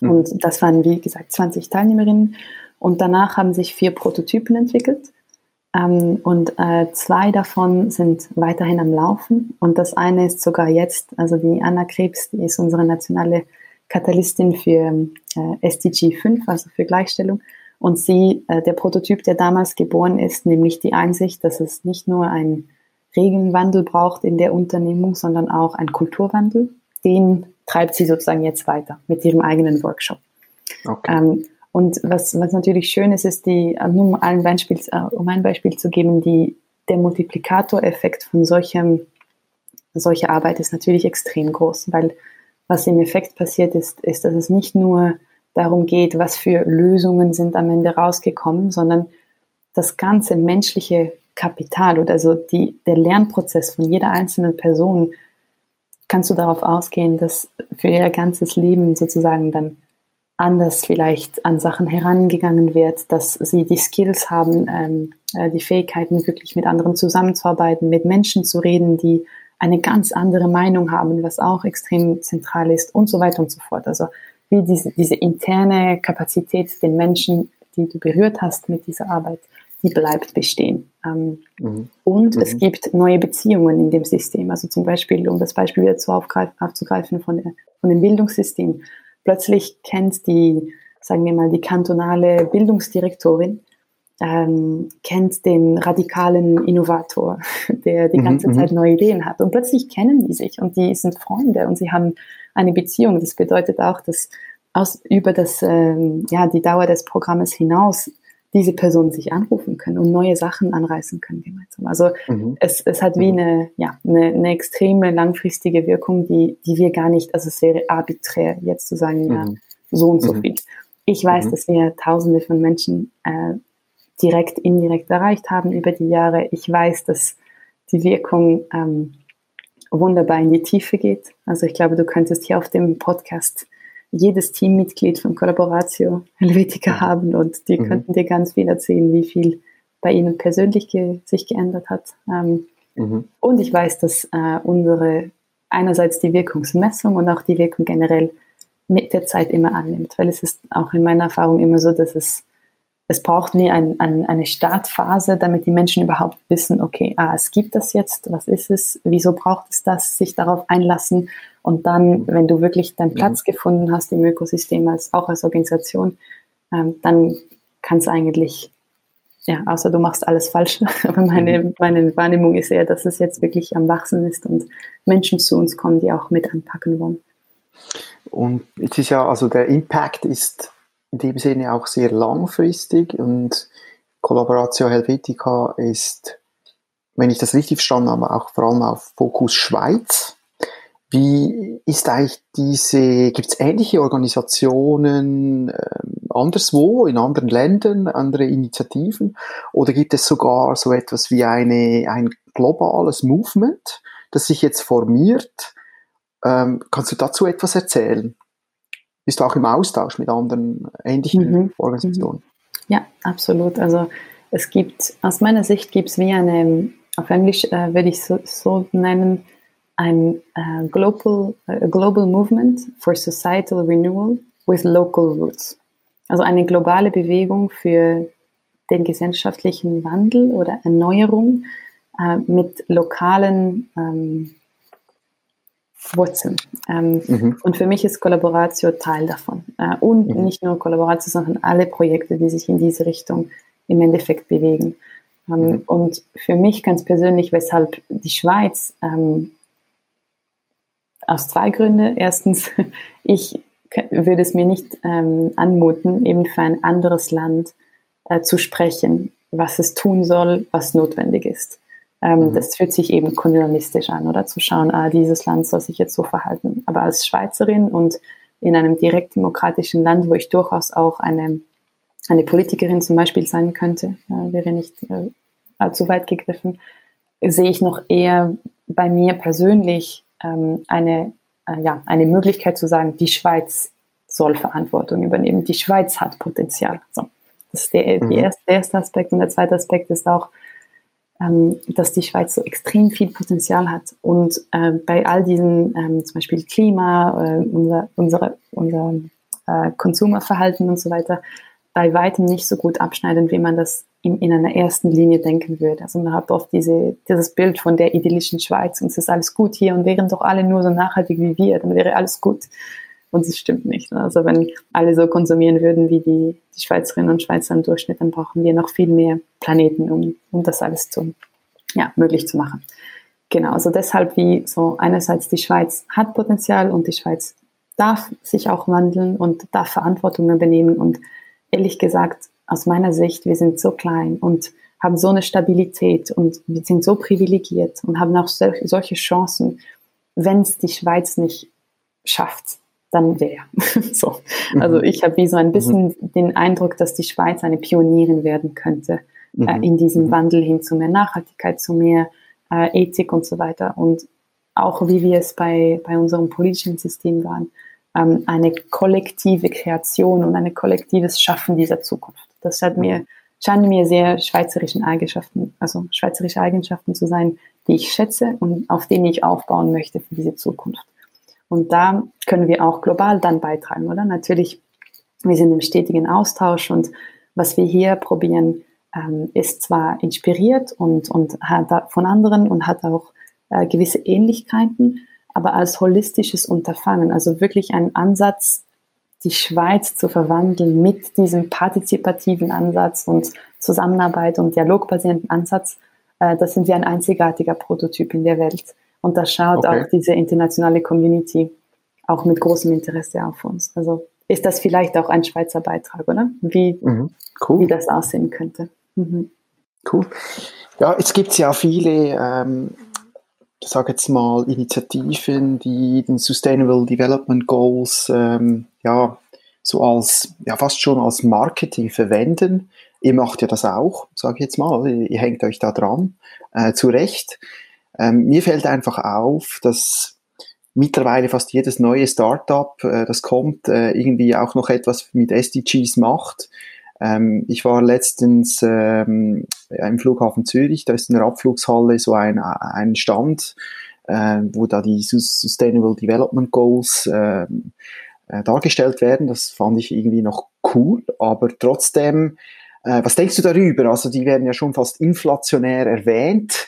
Speaker 1: Mhm. Und das waren, wie gesagt, 20 Teilnehmerinnen. Und danach haben sich vier Prototypen entwickelt. Ähm, und äh, zwei davon sind weiterhin am Laufen. Und das eine ist sogar jetzt, also die Anna Krebs, die ist unsere nationale Katalystin für äh, SDG 5, also für Gleichstellung. Und sie, äh, der Prototyp, der damals geboren ist, nämlich die Einsicht, dass es nicht nur einen Regelnwandel braucht in der Unternehmung, sondern auch einen Kulturwandel, den treibt sie sozusagen jetzt weiter mit ihrem eigenen Workshop. Okay. Ähm, und was, was natürlich schön ist, ist die, äh, nur um ein Beispiel, äh, um ein Beispiel zu geben, die, der Multiplikatoreffekt von solchem solche Arbeit ist natürlich extrem groß, weil was im Effekt passiert ist, ist, dass es nicht nur darum geht, was für Lösungen sind am Ende rausgekommen, sondern das ganze menschliche Kapital oder also die, der Lernprozess von jeder einzelnen Person, kannst du darauf ausgehen, dass für ihr ganzes Leben sozusagen dann anders vielleicht an Sachen herangegangen wird, dass sie die Skills haben, ähm, äh, die Fähigkeiten, wirklich mit anderen zusammenzuarbeiten, mit Menschen zu reden, die eine ganz andere Meinung haben, was auch extrem zentral ist und so weiter und so fort. Also wie diese, diese interne Kapazität den Menschen, die du berührt hast mit dieser Arbeit, die bleibt bestehen. Ähm, mhm. Und mhm. es gibt neue Beziehungen in dem System. Also zum Beispiel, um das Beispiel wieder zu aufzugreifen von, der, von dem Bildungssystem. Plötzlich kennt die, sagen wir mal, die kantonale Bildungsdirektorin ähm, kennt den radikalen Innovator, der die mhm, ganze mhm, Zeit neue Ideen hat. Und plötzlich kennen die sich und die sind Freunde und sie haben eine Beziehung. Das bedeutet auch, dass aus, über das, ähm, ja, die Dauer des Programmes hinaus diese Personen sich anrufen können und neue Sachen anreißen können gemeinsam. Also mhm. es, es hat wie mhm. eine, ja, eine, eine extreme langfristige Wirkung, die, die wir gar nicht, also es wäre arbiträr jetzt zu sagen, ja, mhm. so und so viel. Ich weiß, dass wir Tausende von Menschen äh, direkt, indirekt erreicht haben über die Jahre. Ich weiß, dass die Wirkung ähm, wunderbar in die Tiefe geht. Also ich glaube, du könntest hier auf dem Podcast jedes Teammitglied von Collaboratio Helvetica haben und die mhm. könnten dir ganz viel erzählen, wie viel bei ihnen persönlich ge sich geändert hat. Ähm, mhm. Und ich weiß, dass äh, unsere einerseits die Wirkungsmessung und auch die Wirkung generell mit der Zeit immer annimmt, weil es ist auch in meiner Erfahrung immer so, dass es es braucht nie ein, ein, eine Startphase, damit die Menschen überhaupt wissen, okay, ah, es gibt das jetzt, was ist es, wieso braucht es das, sich darauf einlassen und dann, wenn du wirklich deinen Platz mhm. gefunden hast im Ökosystem, als, auch als Organisation, ähm, dann kann es eigentlich, ja, außer du machst alles falsch, aber meine, mhm. meine Wahrnehmung ist eher, dass es jetzt wirklich am Wachsen ist und Menschen zu uns kommen, die auch mit anpacken wollen.
Speaker 2: Und es ist ja, also der Impact ist in dem Sinne auch sehr langfristig und Collaboratio Helvetica ist, wenn ich das richtig verstanden habe, auch vor allem auf Fokus Schweiz. Wie ist eigentlich diese, gibt es ähnliche Organisationen äh, anderswo, in anderen Ländern, andere Initiativen? Oder gibt es sogar so etwas wie eine, ein globales Movement, das sich jetzt formiert? Ähm, kannst du dazu etwas erzählen? Bist du auch im Austausch mit anderen ähnlichen mhm. Organisationen?
Speaker 1: Ja, absolut. Also es gibt, aus meiner Sicht gibt es wie eine, auf Englisch äh, würde ich so, so nennen, ein äh, global, äh, global Movement for Societal Renewal with Local Roots. Also eine globale Bewegung für den gesellschaftlichen Wandel oder Erneuerung äh, mit lokalen ähm, Wurzeln. Ähm, mhm. Und für mich ist Kollaboratio Teil davon. Äh, und mhm. nicht nur Kollaboratio, sondern alle Projekte, die sich in diese Richtung im Endeffekt bewegen. Ähm, mhm. Und für mich ganz persönlich, weshalb die Schweiz, ähm, aus zwei Gründen. Erstens, ich würde es mir nicht ähm, anmuten, eben für ein anderes Land äh, zu sprechen, was es tun soll, was notwendig ist. Ähm, mhm. Das fühlt sich eben kolonialistisch an, oder zu schauen, ah, dieses Land soll sich jetzt so verhalten. Aber als Schweizerin und in einem direkt demokratischen Land, wo ich durchaus auch eine, eine Politikerin zum Beispiel sein könnte, äh, wäre nicht äh, allzu weit gegriffen, sehe ich noch eher bei mir persönlich ähm, eine, äh, ja, eine Möglichkeit zu sagen, die Schweiz soll Verantwortung übernehmen. Die Schweiz hat Potenzial. So. Das ist der, mhm. der erste Aspekt. Und der zweite Aspekt ist auch, ähm, dass die Schweiz so extrem viel Potenzial hat und äh, bei all diesen, ähm, zum Beispiel Klima, äh, unser, unsere, unser äh, Konsumerverhalten und so weiter, bei weitem nicht so gut abschneiden, wie man das in, in einer ersten Linie denken würde. Also man hat oft diese, dieses Bild von der idyllischen Schweiz und es ist alles gut hier und wären doch alle nur so nachhaltig wie wir, dann wäre alles gut. Und es stimmt nicht. Also wenn alle so konsumieren würden wie die, die Schweizerinnen und Schweizer im Durchschnitt, dann brauchen wir noch viel mehr Planeten, um, um das alles zu, ja, möglich zu machen. Genau, also deshalb wie so einerseits die Schweiz hat Potenzial und die Schweiz darf sich auch wandeln und darf Verantwortung übernehmen und ehrlich gesagt, aus meiner Sicht, wir sind so klein und haben so eine Stabilität und wir sind so privilegiert und haben auch solche Chancen, wenn es die Schweiz nicht schafft, dann wer? so. Also mhm. ich habe wie so ein bisschen mhm. den Eindruck, dass die Schweiz eine Pionierin werden könnte äh, mhm. in diesem mhm. Wandel hin zu mehr Nachhaltigkeit, zu mehr äh, Ethik und so weiter. Und auch wie wir es bei, bei unserem politischen System waren, ähm, eine kollektive Kreation und ein kollektives Schaffen dieser Zukunft. Das hat mir, scheint mir sehr schweizerischen Eigenschaften, also schweizerische Eigenschaften zu sein, die ich schätze und auf denen ich aufbauen möchte für diese Zukunft. Und da können wir auch global dann beitragen, oder? Natürlich, wir sind im stetigen Austausch und was wir hier probieren, ähm, ist zwar inspiriert und, und hat von anderen und hat auch äh, gewisse Ähnlichkeiten, aber als holistisches Unterfangen, also wirklich ein Ansatz, die Schweiz zu verwandeln mit diesem partizipativen Ansatz und Zusammenarbeit und dialogbasierenden Ansatz, äh, das sind wir ein einzigartiger Prototyp in der Welt. Und da schaut okay. auch diese internationale Community auch mit großem Interesse auf uns. Also ist das vielleicht auch ein Schweizer Beitrag, oder? Wie, mhm. cool. wie das aussehen könnte. Mhm.
Speaker 2: Cool. Ja, jetzt gibt es ja viele, ähm, ich sage jetzt mal, Initiativen, die den Sustainable Development Goals ähm, ja, so als, ja, fast schon als Marketing verwenden. Ihr macht ja das auch, sage ich jetzt mal, ihr hängt euch da dran, äh, zu Recht. Ähm, mir fällt einfach auf, dass mittlerweile fast jedes neue Startup, äh, das kommt, äh, irgendwie auch noch etwas mit SDGs macht. Ähm, ich war letztens ähm, im Flughafen Zürich, da ist in der Abflugshalle so ein, ein Stand, äh, wo da die Sustainable Development Goals äh, äh, dargestellt werden. Das fand ich irgendwie noch cool, aber trotzdem, äh, was denkst du darüber? Also die werden ja schon fast inflationär erwähnt.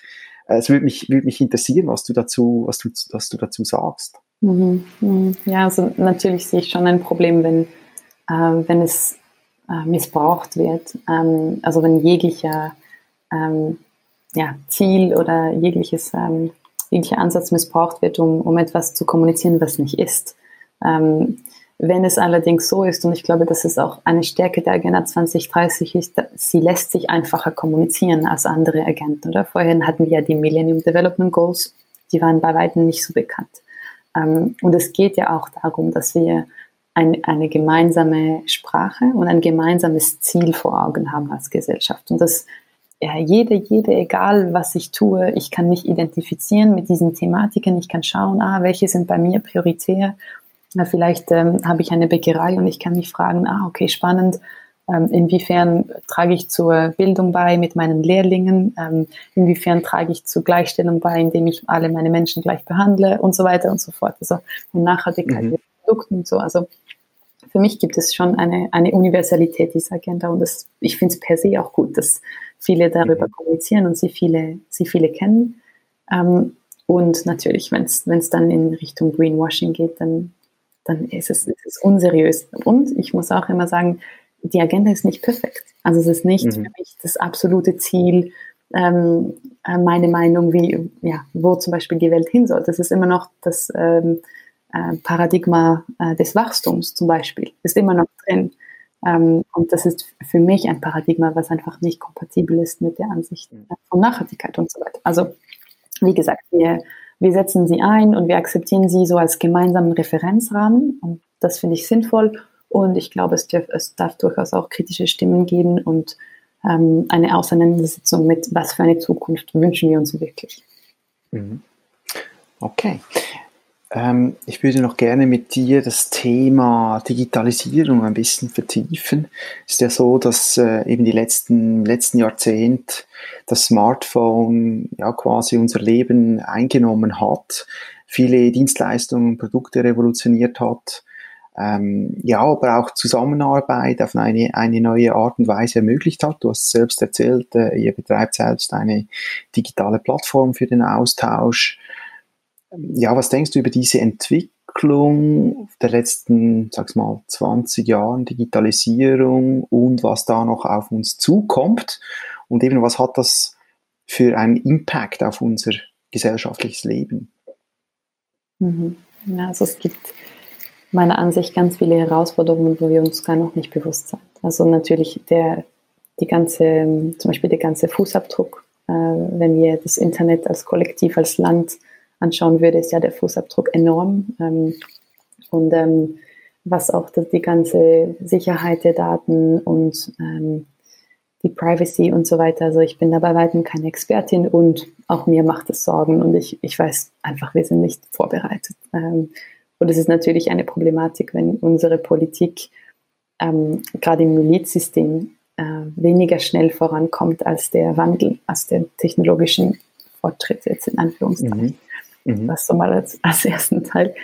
Speaker 2: Äh, es würde mich, würde mich interessieren, was du dazu, was du, was du dazu sagst.
Speaker 1: Mhm, mhm. Ja, also natürlich sehe ich schon ein Problem, wenn, äh, wenn es äh, missbraucht wird. Ähm, also wenn jeglicher ähm, ja, Ziel oder jegliches, ähm, jeglicher Ansatz missbraucht wird, um, um etwas zu kommunizieren, was nicht ist. Ähm, wenn es allerdings so ist, und ich glaube, das ist auch eine Stärke der Agenda 2030 ist, sie lässt sich einfacher kommunizieren als andere Agenten. Oder vorhin hatten wir ja die Millennium Development Goals, die waren bei weitem nicht so bekannt. Ähm, und es geht ja auch darum, dass wir ein, eine gemeinsame Sprache und ein gemeinsames Ziel vor Augen haben als Gesellschaft. Und das ja, jede, jede, egal was ich tue, ich kann mich identifizieren mit diesen Thematiken, ich kann schauen, ah, welche sind bei mir prioritär. Na, vielleicht ähm, habe ich eine Bäckerei und ich kann mich fragen, ah, okay, spannend, ähm, inwiefern trage ich zur Bildung bei mit meinen Lehrlingen, ähm, inwiefern trage ich zur Gleichstellung bei, indem ich alle meine Menschen gleich behandle und so weiter und so fort. Also Nachhaltigkeit mhm. Produkten und so. Also für mich gibt es schon eine, eine Universalität dieser Agenda und das, ich finde es per se auch gut, dass viele darüber mhm. kommunizieren und sie viele, sie viele kennen. Ähm, und natürlich, wenn es dann in Richtung Greenwashing geht, dann, dann ist, es, ist es unseriös. Und ich muss auch immer sagen, die Agenda ist nicht perfekt. Also es ist nicht mhm. für mich das absolute Ziel, ähm, äh, meine Meinung, wie, ja, wo zum Beispiel die Welt hin soll. Das ist immer noch das ähm, äh, Paradigma äh, des Wachstums zum Beispiel, ist immer noch drin. Ähm, und das ist für mich ein Paradigma, was einfach nicht kompatibel ist mit der Ansicht mhm. von Nachhaltigkeit und so weiter. Also, wie gesagt, wir, wir setzen sie ein und wir akzeptieren sie so als gemeinsamen Referenzrahmen und das finde ich sinnvoll. Und ich glaube, es darf, es darf durchaus auch kritische Stimmen geben und ähm, eine Auseinandersetzung mit, was für eine Zukunft wünschen wir uns wirklich.
Speaker 2: Mhm. Okay. Ähm, ich würde noch gerne mit dir das Thema Digitalisierung ein bisschen vertiefen. Es ist ja so, dass äh, eben die letzten, letzten Jahrzehnt das Smartphone ja quasi unser Leben eingenommen hat, viele Dienstleistungen und Produkte revolutioniert hat, ähm, ja, aber auch Zusammenarbeit auf eine, eine neue Art und Weise ermöglicht hat. Du hast selbst erzählt, äh, ihr betreibt selbst eine digitale Plattform für den Austausch ja, was denkst du über diese Entwicklung der letzten, sag's mal, 20 Jahren Digitalisierung und was da noch auf uns zukommt? Und eben, was hat das für einen Impact auf unser gesellschaftliches Leben?
Speaker 1: Mhm. Ja, also es gibt meiner Ansicht ganz viele Herausforderungen, wo wir uns gar noch nicht bewusst sind. Also natürlich der, die ganze, zum Beispiel der ganze Fußabdruck, äh, wenn wir das Internet als Kollektiv, als Land anschauen würde, ist ja der Fußabdruck enorm. Ähm, und ähm, was auch die, ganze Sicherheit der Daten und ähm, die Privacy und so weiter. Also ich bin da bei weitem keine Expertin und auch mir macht es Sorgen und ich, ich weiß einfach, wir sind nicht vorbereitet. Ähm, und es ist natürlich eine Problematik, wenn unsere Politik ähm, gerade im Milizsystem äh, weniger schnell vorankommt als der Wandel, als der technologischen Fortschritt jetzt in Anführungszeichen. Mhm. Mhm. Das so mal als, als ersten Teil.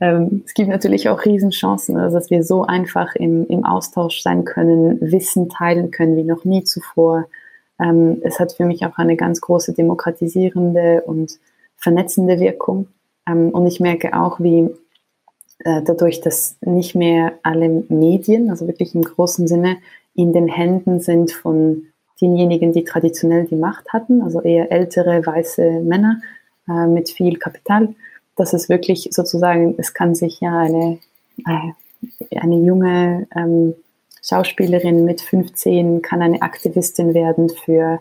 Speaker 1: Ähm, es gibt natürlich auch Riesenchancen, also dass wir so einfach im, im Austausch sein können, Wissen teilen können wie noch nie zuvor. Ähm, es hat für mich auch eine ganz große demokratisierende und vernetzende Wirkung. Ähm, und ich merke auch, wie äh, dadurch, dass nicht mehr alle Medien, also wirklich im großen Sinne, in den Händen sind von denjenigen, die traditionell die Macht hatten, also eher ältere weiße Männer äh, mit viel Kapital, dass es wirklich sozusagen, es kann sich ja eine, äh, eine junge ähm, Schauspielerin mit 15 kann eine Aktivistin werden für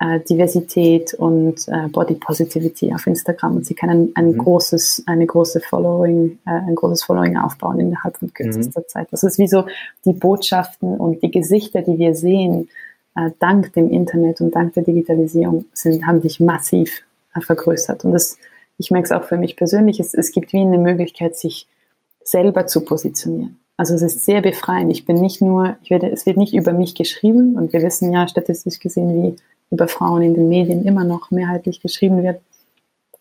Speaker 1: äh, Diversität und äh, Body Positivity auf Instagram und sie kann ein, ein mhm. großes, eine große Following, äh, ein großes Following aufbauen innerhalb von kürzester mhm. Zeit. Das ist wie so die Botschaften und die Gesichter, die wir sehen, äh, dank dem Internet und dank der Digitalisierung sind, haben sich massiv vergrößert und das ich merke es auch für mich persönlich, es, es gibt wie eine Möglichkeit, sich selber zu positionieren. Also es ist sehr befreiend. Ich bin nicht nur, ich werde, es wird nicht über mich geschrieben und wir wissen ja statistisch gesehen, wie über Frauen in den Medien immer noch mehrheitlich geschrieben wird,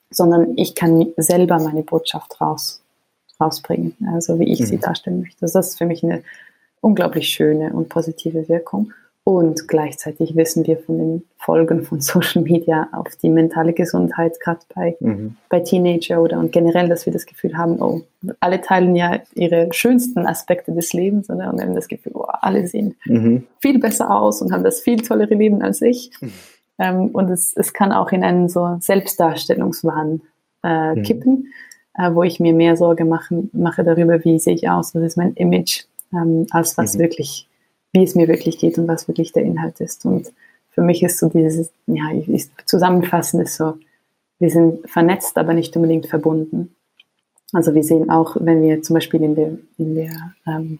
Speaker 1: sondern ich kann selber meine Botschaft raus, rausbringen, also wie ich mhm. sie darstellen möchte. Das ist für mich eine unglaublich schöne und positive Wirkung. Und gleichzeitig wissen wir von den Folgen von Social Media auf die mentale Gesundheit, gerade bei, mhm. bei Teenager oder und generell, dass wir das Gefühl haben, oh, alle teilen ja ihre schönsten Aspekte des Lebens oder? und haben das Gefühl, oh, alle sehen mhm. viel besser aus und haben das viel tollere Leben als ich. Mhm. Ähm, und es, es kann auch in einen so Selbstdarstellungswahn äh, mhm. kippen, äh, wo ich mir mehr Sorge machen, mache darüber, wie sehe ich aus, was ist mein Image, ähm, als was mhm. wirklich wie es mir wirklich geht und was wirklich der Inhalt ist. Und für mich ist so dieses, ja, ich, zusammenfassen ist so, wir sind vernetzt, aber nicht unbedingt verbunden. Also wir sehen auch, wenn wir zum Beispiel in der, in der ähm,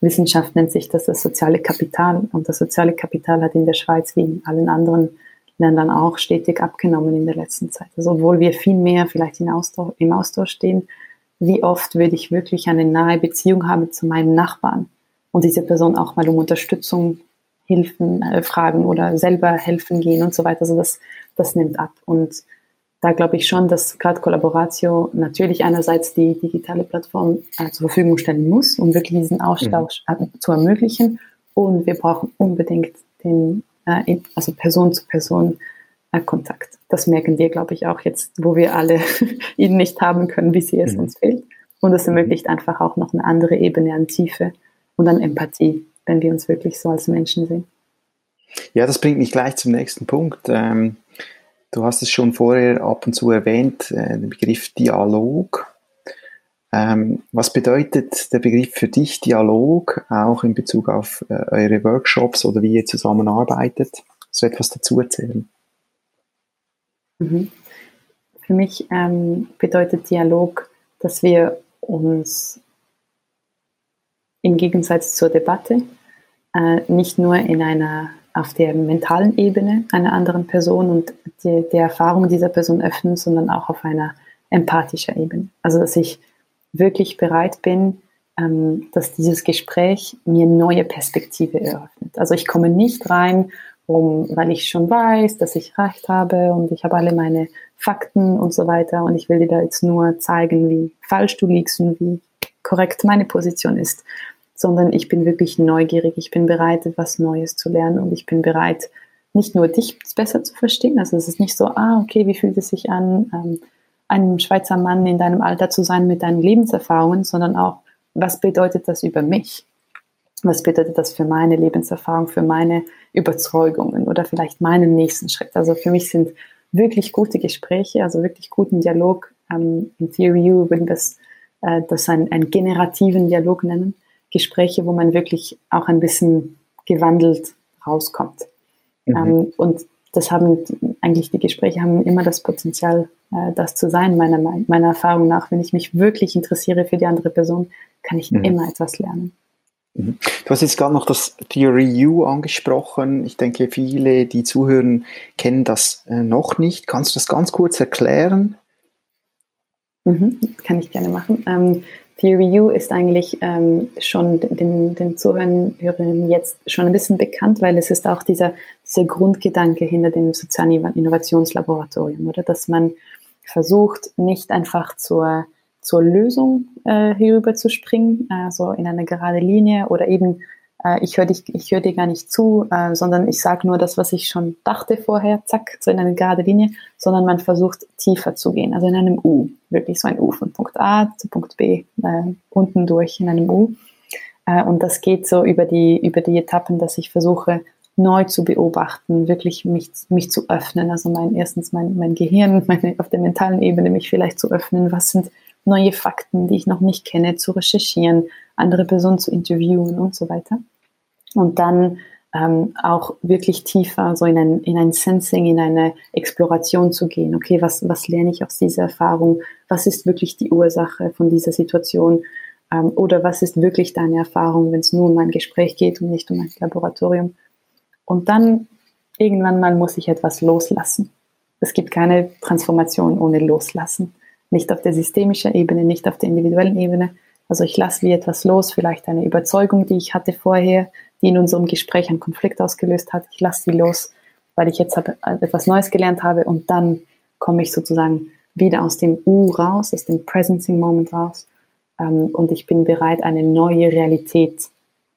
Speaker 1: Wissenschaft nennt sich das das soziale Kapital und das soziale Kapital hat in der Schweiz wie in allen anderen Ländern auch stetig abgenommen in der letzten Zeit. Also obwohl wir viel mehr vielleicht Austausch, im Austausch stehen, wie oft würde ich wirklich eine nahe Beziehung haben zu meinem Nachbarn? Und diese Person auch mal um Unterstützung Hilfen äh, fragen oder selber helfen gehen und so weiter. Also das, das nimmt ab. Und da glaube ich schon, dass gerade Collaboratio natürlich einerseits die digitale Plattform äh, zur Verfügung stellen muss, um wirklich diesen Austausch mhm. zu ermöglichen. Und wir brauchen unbedingt den, äh, also Person zu Person äh, Kontakt. Das merken wir, glaube ich, auch jetzt, wo wir alle ihn nicht haben können, wie sehr es mhm. uns fehlt. Und es ermöglicht einfach auch noch eine andere Ebene an Tiefe und an Empathie, wenn wir uns wirklich so als Menschen sehen.
Speaker 2: Ja, das bringt mich gleich zum nächsten Punkt. Ähm, du hast es schon vorher ab und zu erwähnt, äh, den Begriff Dialog. Ähm, was bedeutet der Begriff für dich Dialog, auch in Bezug auf äh, eure Workshops oder wie ihr zusammenarbeitet? So etwas dazu erzählen?
Speaker 1: Mhm. Für mich ähm, bedeutet Dialog, dass wir uns im Gegensatz zur Debatte äh, nicht nur in einer auf der mentalen Ebene einer anderen Person und die, die Erfahrung dieser Person öffnen, sondern auch auf einer empathischen Ebene. Also dass ich wirklich bereit bin, ähm, dass dieses Gespräch mir neue Perspektive eröffnet. Also ich komme nicht rein, um, weil ich schon weiß, dass ich recht habe und ich habe alle meine Fakten und so weiter und ich will dir da jetzt nur zeigen, wie falsch du liegst und wie korrekt meine Position ist, sondern ich bin wirklich neugierig, ich bin bereit, etwas Neues zu lernen und ich bin bereit, nicht nur dich besser zu verstehen, also es ist nicht so, ah, okay, wie fühlt es sich an, ähm, ein Schweizer Mann in deinem Alter zu sein mit deinen Lebenserfahrungen, sondern auch, was bedeutet das über mich? Was bedeutet das für meine Lebenserfahrung, für meine Überzeugungen oder vielleicht meinen nächsten Schritt? Also für mich sind wirklich gute Gespräche, also wirklich guten Dialog. Ähm, in Theory U würden das, äh, das einen, einen generativen Dialog nennen. Gespräche, wo man wirklich auch ein bisschen gewandelt rauskommt. Mhm. Ähm, und das haben eigentlich die Gespräche haben immer das Potenzial, äh, das zu sein, meiner, meiner Erfahrung nach. Wenn ich mich wirklich interessiere für die andere Person, kann ich mhm. immer etwas lernen.
Speaker 2: Mhm. Du hast jetzt gerade noch das Theory U angesprochen. Ich denke, viele, die zuhören, kennen das äh, noch nicht. Kannst du das ganz kurz erklären?
Speaker 1: Mhm, kann ich gerne machen. Ähm, Theory U ist eigentlich ähm, schon den, den Zuhörern jetzt schon ein bisschen bekannt, weil es ist auch dieser, dieser Grundgedanke hinter dem sozialen Innovationslaboratorium, oder? Dass man versucht, nicht einfach zur zur Lösung äh, hierüber zu springen, also in eine gerade Linie oder eben äh, ich höre hör dir gar nicht zu, äh, sondern ich sage nur das, was ich schon dachte vorher, zack, so in eine gerade Linie, sondern man versucht tiefer zu gehen, also in einem U, wirklich so ein U von Punkt A zu Punkt B, äh, unten durch in einem U. Äh, und das geht so über die, über die Etappen, dass ich versuche, neu zu beobachten, wirklich mich, mich zu öffnen. Also mein, erstens mein, mein Gehirn, meine, auf der mentalen Ebene mich vielleicht zu öffnen. Was sind neue Fakten, die ich noch nicht kenne, zu recherchieren, andere Personen zu interviewen und so weiter. Und dann ähm, auch wirklich tiefer so in ein, in ein Sensing, in eine Exploration zu gehen. Okay, was, was lerne ich aus dieser Erfahrung? Was ist wirklich die Ursache von dieser Situation? Ähm, oder was ist wirklich deine Erfahrung, wenn es nur um ein Gespräch geht und nicht um ein Laboratorium? Und dann irgendwann mal muss ich etwas loslassen. Es gibt keine Transformation ohne Loslassen nicht auf der systemischen Ebene, nicht auf der individuellen Ebene. Also ich lasse wie etwas los, vielleicht eine Überzeugung, die ich hatte vorher, die in unserem Gespräch einen Konflikt ausgelöst hat. Ich lasse sie los, weil ich jetzt etwas Neues gelernt habe und dann komme ich sozusagen wieder aus dem U raus, aus dem Presencing Moment raus ähm, und ich bin bereit, eine neue Realität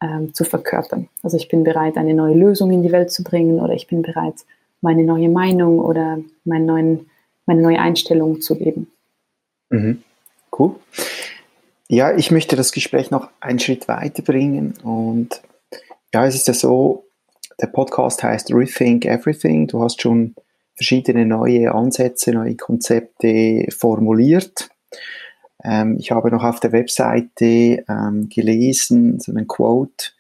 Speaker 1: ähm, zu verkörpern. Also ich bin bereit, eine neue Lösung in die Welt zu bringen oder ich bin bereit, meine neue Meinung oder meinen neuen, meine neue Einstellung zu leben.
Speaker 2: Mhm. Cool. Ja, ich möchte das Gespräch noch einen Schritt weiterbringen und ja, es ist ja so, der Podcast heißt Rethink Everything. Du hast schon verschiedene neue Ansätze, neue Konzepte formuliert. Ähm, ich habe noch auf der Webseite ähm, gelesen, so einen Quote,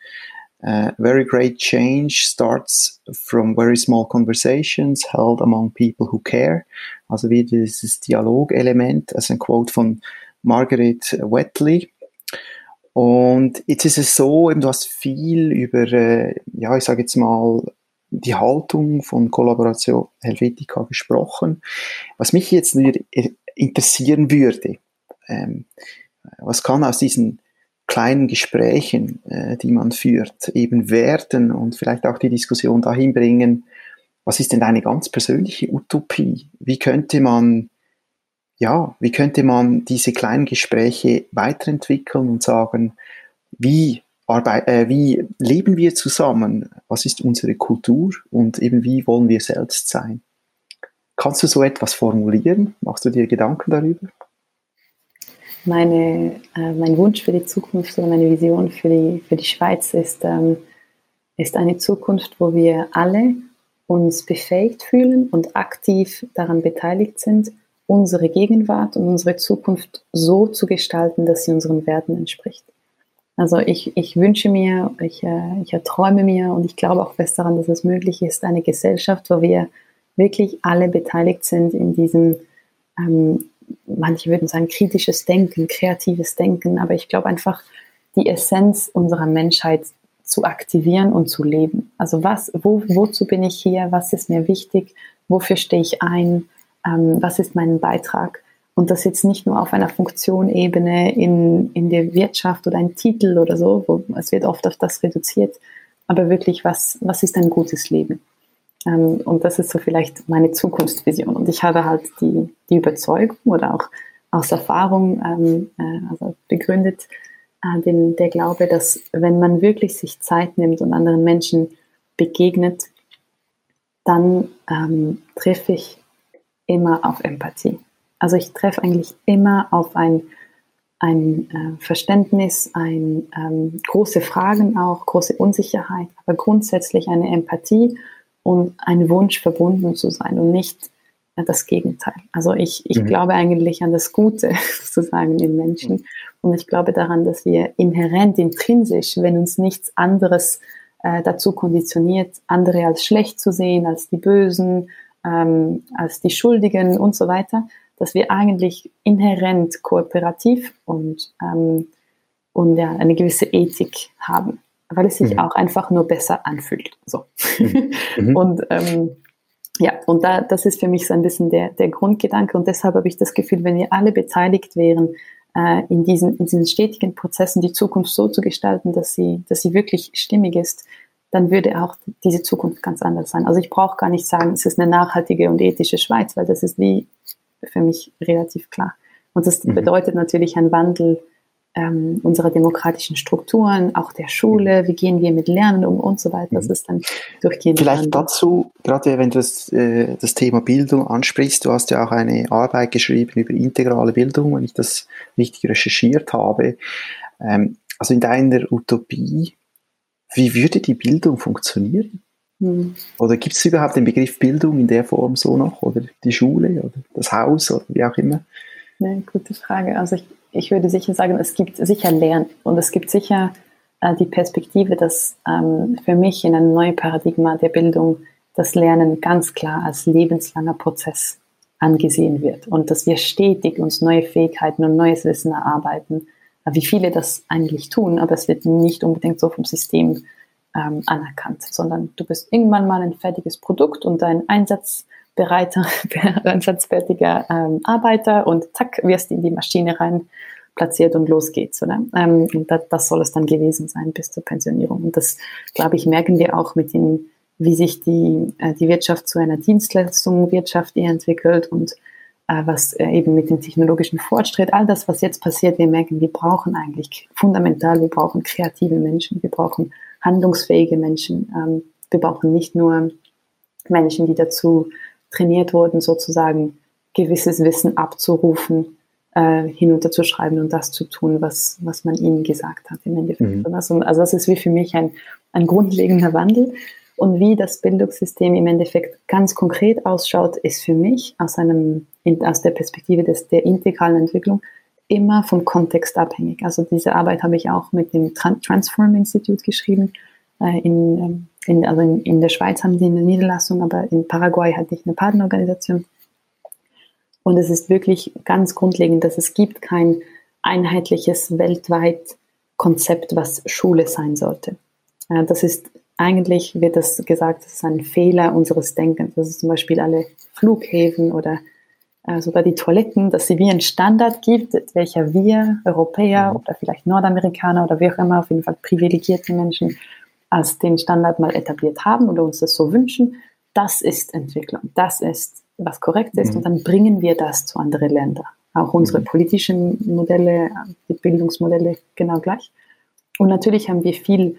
Speaker 2: Uh, very great change starts from very small conversations held among people who care. Also wie dieses Dialogelement, also ein Quote von Margaret Wetley. Und jetzt ist es so, eben, du hast viel über, äh, ja, ich sage jetzt mal, die Haltung von Kollaboration Helvetica gesprochen. Was mich jetzt interessieren würde, ähm, was kann aus diesen kleinen Gesprächen, äh, die man führt, eben werden und vielleicht auch die Diskussion dahin bringen, was ist denn deine ganz persönliche Utopie? Wie könnte man, ja, wie könnte man diese kleinen Gespräche weiterentwickeln und sagen, wie, arbeit, äh, wie leben wir zusammen? Was ist unsere Kultur und eben wie wollen wir selbst sein? Kannst du so etwas formulieren? Machst du dir Gedanken darüber?
Speaker 1: Meine, äh, mein Wunsch für die Zukunft oder meine Vision für die, für die Schweiz ist, ähm, ist eine Zukunft, wo wir alle uns befähigt fühlen und aktiv daran beteiligt sind, unsere Gegenwart und unsere Zukunft so zu gestalten, dass sie unseren Werten entspricht. Also ich, ich wünsche mir, ich, äh, ich erträume mir und ich glaube auch fest daran, dass es möglich ist, eine Gesellschaft, wo wir wirklich alle beteiligt sind in diesem ähm, manche würden sagen kritisches Denken, kreatives Denken, aber ich glaube einfach, die Essenz unserer Menschheit zu aktivieren und zu leben. Also was, wo, wozu bin ich hier? Was ist mir wichtig? Wofür stehe ich ein? Ähm, was ist mein Beitrag? Und das jetzt nicht nur auf einer Funktionebene in, in der Wirtschaft oder ein Titel oder so, wo es wird oft auf das reduziert, aber wirklich, was, was ist ein gutes Leben? Ähm, und das ist so vielleicht meine Zukunftsvision. Und ich habe halt die, die Überzeugung oder auch aus Erfahrung ähm, äh, also begründet, äh, den, der Glaube, dass wenn man wirklich sich Zeit nimmt und anderen Menschen begegnet, dann ähm, treffe ich immer auf Empathie. Also ich treffe eigentlich immer auf ein, ein äh, Verständnis, ein, ähm, große Fragen auch, große Unsicherheit, aber grundsätzlich eine Empathie und ein Wunsch verbunden zu sein und nicht das Gegenteil. Also ich, ich mhm. glaube eigentlich an das Gute sozusagen im Menschen und ich glaube daran, dass wir inhärent, intrinsisch, wenn uns nichts anderes äh, dazu konditioniert, andere als schlecht zu sehen, als die Bösen, ähm, als die Schuldigen und so weiter, dass wir eigentlich inhärent kooperativ und, ähm, und ja, eine gewisse Ethik haben, weil es sich mhm. auch einfach nur besser anfühlt. So. Mhm. mhm. und ähm, ja, und da, das ist für mich so ein bisschen der, der Grundgedanke und deshalb habe ich das Gefühl, wenn wir alle beteiligt wären, äh, in, diesen, in diesen stetigen Prozessen die Zukunft so zu gestalten, dass sie, dass sie wirklich stimmig ist, dann würde auch diese Zukunft ganz anders sein. Also ich brauche gar nicht sagen, es ist eine nachhaltige und ethische Schweiz, weil das ist wie für mich relativ klar. Und das mhm. bedeutet natürlich ein Wandel ähm, unserer demokratischen Strukturen, auch der Schule, wie gehen wir mit Lernen um und so weiter. Das mhm. ist dann durchgehend.
Speaker 2: Vielleicht Wandel. dazu, gerade wenn du das, äh, das Thema Bildung ansprichst, du hast ja auch eine Arbeit geschrieben über integrale Bildung, wenn ich das richtig recherchiert habe. Ähm, also in deiner Utopie, wie würde die Bildung funktionieren? Hm. Oder gibt es überhaupt den Begriff Bildung in der Form so noch? Oder die Schule oder das Haus oder wie auch immer?
Speaker 1: Eine gute Frage. Also ich, ich würde sicher sagen, es gibt sicher Lernen und es gibt sicher äh, die Perspektive, dass ähm, für mich in einem neuen Paradigma der Bildung das Lernen ganz klar als lebenslanger Prozess angesehen wird und dass wir stetig uns neue Fähigkeiten und neues Wissen erarbeiten, wie viele das eigentlich tun, aber es wird nicht unbedingt so vom System ähm, anerkannt, sondern du bist irgendwann mal ein fertiges Produkt und dein einsatzbereiter, einsatzfertiger ähm, Arbeiter und zack, wirst in die Maschine rein platziert und los geht's. Oder? Ähm, und das, das soll es dann gewesen sein bis zur Pensionierung. Und das, glaube ich, merken wir auch mit den, wie sich die, äh, die Wirtschaft zu einer Dienstleistungswirtschaft eher entwickelt und äh, was äh, eben mit dem technologischen Fortschritt, all das, was jetzt passiert, wir merken, wir brauchen eigentlich fundamental, wir brauchen kreative Menschen, wir brauchen handlungsfähige Menschen. Ähm, wir brauchen nicht nur Menschen, die dazu trainiert wurden, sozusagen gewisses Wissen abzurufen, äh, hinunterzuschreiben und das zu tun, was, was man ihnen gesagt hat im Endeffekt. Mhm. Also, also das ist wie für mich ein, ein grundlegender Wandel. Und wie das Bildungssystem im Endeffekt ganz konkret ausschaut, ist für mich aus, einem, aus der Perspektive des, der integralen Entwicklung immer vom Kontext abhängig. Also diese Arbeit habe ich auch mit dem Transform Institute geschrieben. Äh, in, ähm, in, also in, in der Schweiz haben sie eine Niederlassung, aber in Paraguay hatte ich eine Partnerorganisation. Und es ist wirklich ganz grundlegend, dass es gibt kein einheitliches weltweit Konzept, was Schule sein sollte. Äh, das ist eigentlich, wird das gesagt, das ist ein Fehler unseres Denkens. Das ist zum Beispiel alle Flughäfen oder sogar die Toiletten, dass sie wie einen Standard gibt, welcher wir Europäer mhm. oder vielleicht Nordamerikaner oder wie auch immer, auf jeden Fall privilegierte Menschen als den Standard mal etabliert haben oder uns das so wünschen. Das ist Entwicklung. Das ist, was korrekt ist. Mhm. Und dann bringen wir das zu anderen Ländern. Auch unsere mhm. politischen Modelle, die Bildungsmodelle genau gleich. Und natürlich haben wir viel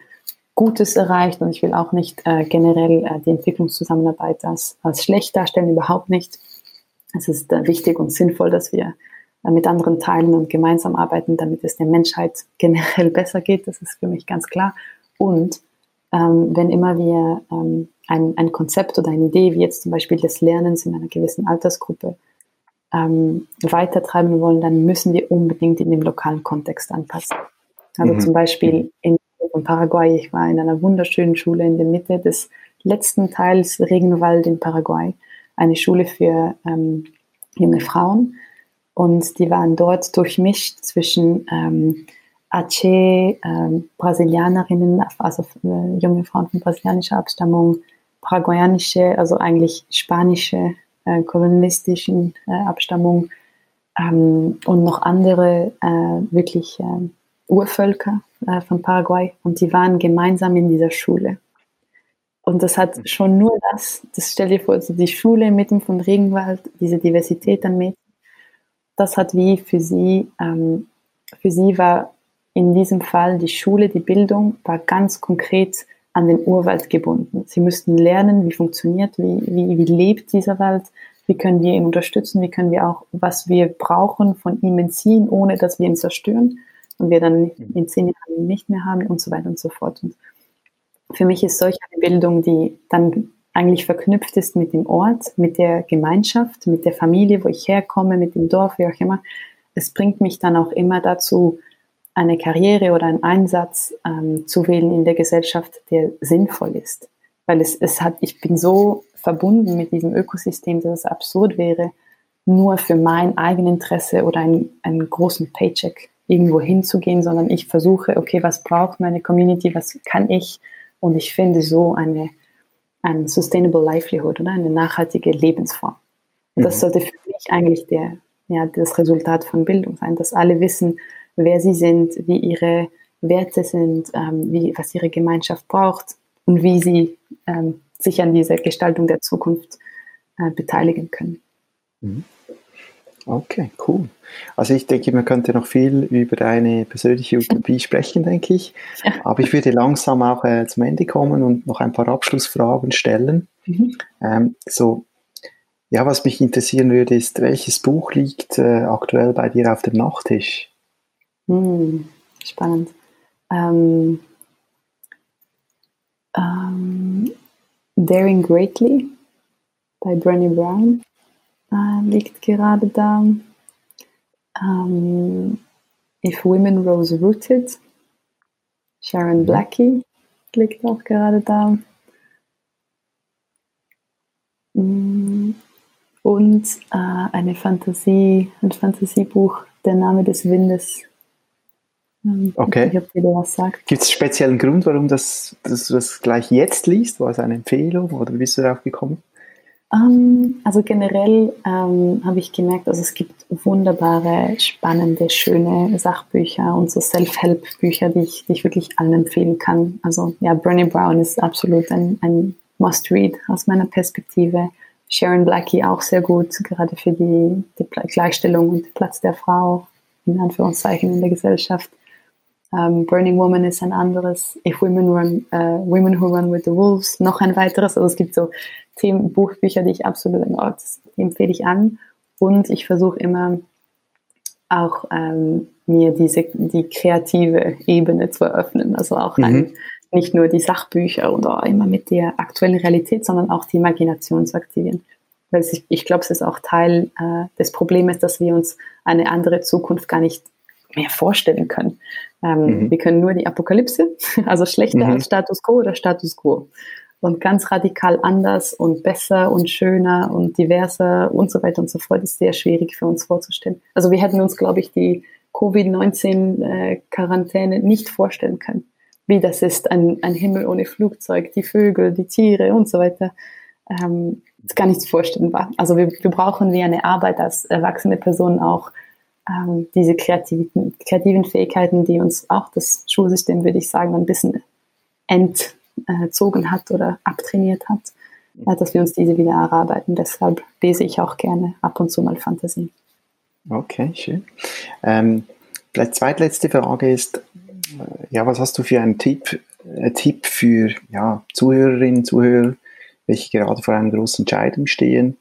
Speaker 1: Gutes erreicht und ich will auch nicht äh, generell äh, die Entwicklungszusammenarbeit als, als schlecht darstellen, überhaupt nicht. Es ist äh, wichtig und sinnvoll, dass wir äh, mit anderen teilen und gemeinsam arbeiten, damit es der Menschheit generell besser geht. Das ist für mich ganz klar. Und ähm, wenn immer wir ähm, ein, ein Konzept oder eine Idee, wie jetzt zum Beispiel des Lernens in einer gewissen Altersgruppe, ähm, weitertreiben wollen, dann müssen wir unbedingt in dem lokalen Kontext anpassen. Also mhm. zum Beispiel in, in Paraguay, ich war in einer wunderschönen Schule in der Mitte des letzten Teils Regenwald in Paraguay eine Schule für ähm, junge Frauen und die waren dort durchmischt zwischen ähm, Aceh, ähm, Brasilianerinnen, also äh, junge Frauen von brasilianischer Abstammung, paraguayanische, also eigentlich spanische, äh, kolonialistischen äh, Abstammung ähm, und noch andere äh, wirklich äh, Urvölker äh, von Paraguay und die waren gemeinsam in dieser Schule. Und das hat mhm. schon nur das, das stell dir vor, also die Schule mitten von Regenwald, diese Diversität an Mädchen, das hat wie für sie, ähm, für sie war in diesem Fall die Schule, die Bildung war ganz konkret an den Urwald gebunden. Sie müssten lernen, wie funktioniert, wie, wie, wie lebt dieser Wald, wie können wir ihn unterstützen, wie können wir auch, was wir brauchen, von ihm entziehen, ohne dass wir ihn zerstören und wir dann mhm. in zehn Jahren nicht mehr haben und so weiter und so fort. Und für mich ist solch eine Bildung, die dann eigentlich verknüpft ist mit dem Ort, mit der Gemeinschaft, mit der Familie, wo ich herkomme, mit dem Dorf, wie auch immer. Es bringt mich dann auch immer dazu, eine Karriere oder einen Einsatz ähm, zu wählen in der Gesellschaft, der sinnvoll ist. Weil es, es hat, ich bin so verbunden mit diesem Ökosystem, dass es absurd wäre, nur für mein Eigeninteresse oder einen, einen großen Paycheck irgendwo hinzugehen, sondern ich versuche, okay, was braucht meine Community, was kann ich? Und ich finde so eine, ein Sustainable Livelihood oder eine nachhaltige Lebensform. Das mhm. sollte für mich eigentlich der, ja, das Resultat von Bildung sein, dass alle wissen, wer sie sind, wie ihre Werte sind, ähm, wie, was ihre Gemeinschaft braucht und wie sie ähm, sich an dieser Gestaltung der Zukunft äh, beteiligen können.
Speaker 2: Mhm. Okay, cool. Also ich denke, man könnte noch viel über deine persönliche Utopie sprechen, denke ich. Ja. Aber ich würde langsam auch äh, zum Ende kommen und noch ein paar Abschlussfragen stellen. Mhm. Ähm, so, ja, was mich interessieren würde, ist, welches Buch liegt äh, aktuell bei dir auf dem Nachttisch?
Speaker 1: Hm, spannend. Ähm, ähm, Daring Greatly bei Brené Brown äh, liegt gerade da. Ähm, If Women Rose Rooted, Sharon mhm. Blackie liegt auch gerade da. Mm, und äh, eine Fantasie, ein Fantasiebuch, Der Name des Windes.
Speaker 2: Ähm, okay. Gibt es speziellen Grund, warum das, dass du das gleich jetzt liest? War es eine Empfehlung oder wie bist du darauf gekommen?
Speaker 1: Ähm, also generell ähm, habe ich gemerkt, also es gibt wunderbare, spannende, schöne Sachbücher und so Self-Help-Bücher, die ich, die ich wirklich allen empfehlen kann. Also ja, Brené Brown ist absolut ein, ein Must-Read aus meiner Perspektive. Sharon Blackie auch sehr gut, gerade für die, die Gleichstellung und den Platz der Frau in Anführungszeichen in der Gesellschaft. Um, ähm, Burning Woman ist ein anderes, If Women Run, uh, Women Who Run with the Wolves, noch ein weiteres. Also es gibt so Themen, Buchbücher, die ich absolut empfehle ich an. Und ich versuche immer auch ähm, mir diese die kreative Ebene zu eröffnen. Also auch mhm. nicht nur die Sachbücher oder immer mit der aktuellen Realität, sondern auch die Imagination zu aktivieren. Weil ich, ich glaube, es ist auch Teil äh, des Problems, dass wir uns eine andere Zukunft gar nicht mehr vorstellen können. Ähm, mhm. Wir können nur die Apokalypse, also schlechter mhm. als Status quo oder Status quo. Und ganz radikal anders und besser und schöner und diverser und so weiter und so fort ist sehr schwierig für uns vorzustellen. Also wir hätten uns, glaube ich, die Covid-19-Quarantäne nicht vorstellen können. Wie das ist, ein, ein Himmel ohne Flugzeug, die Vögel, die Tiere und so weiter. Ähm, ist gar nichts vorstellbar. Also wir, wir brauchen wie eine Arbeit als erwachsene Personen auch ähm, diese kreativen, kreativen Fähigkeiten, die uns auch das Schulsystem, würde ich sagen, ein bisschen entzogen hat oder abtrainiert hat, äh, dass wir uns diese wieder erarbeiten. Deshalb lese ich auch gerne ab und zu mal Fantasie.
Speaker 2: Okay, schön. Ähm, vielleicht zweitletzte Frage ist, ja, was hast du für einen Tipp, äh, Tipp für ja, Zuhörerinnen, Zuhörer, welche gerade vor einer großen Entscheidung stehen?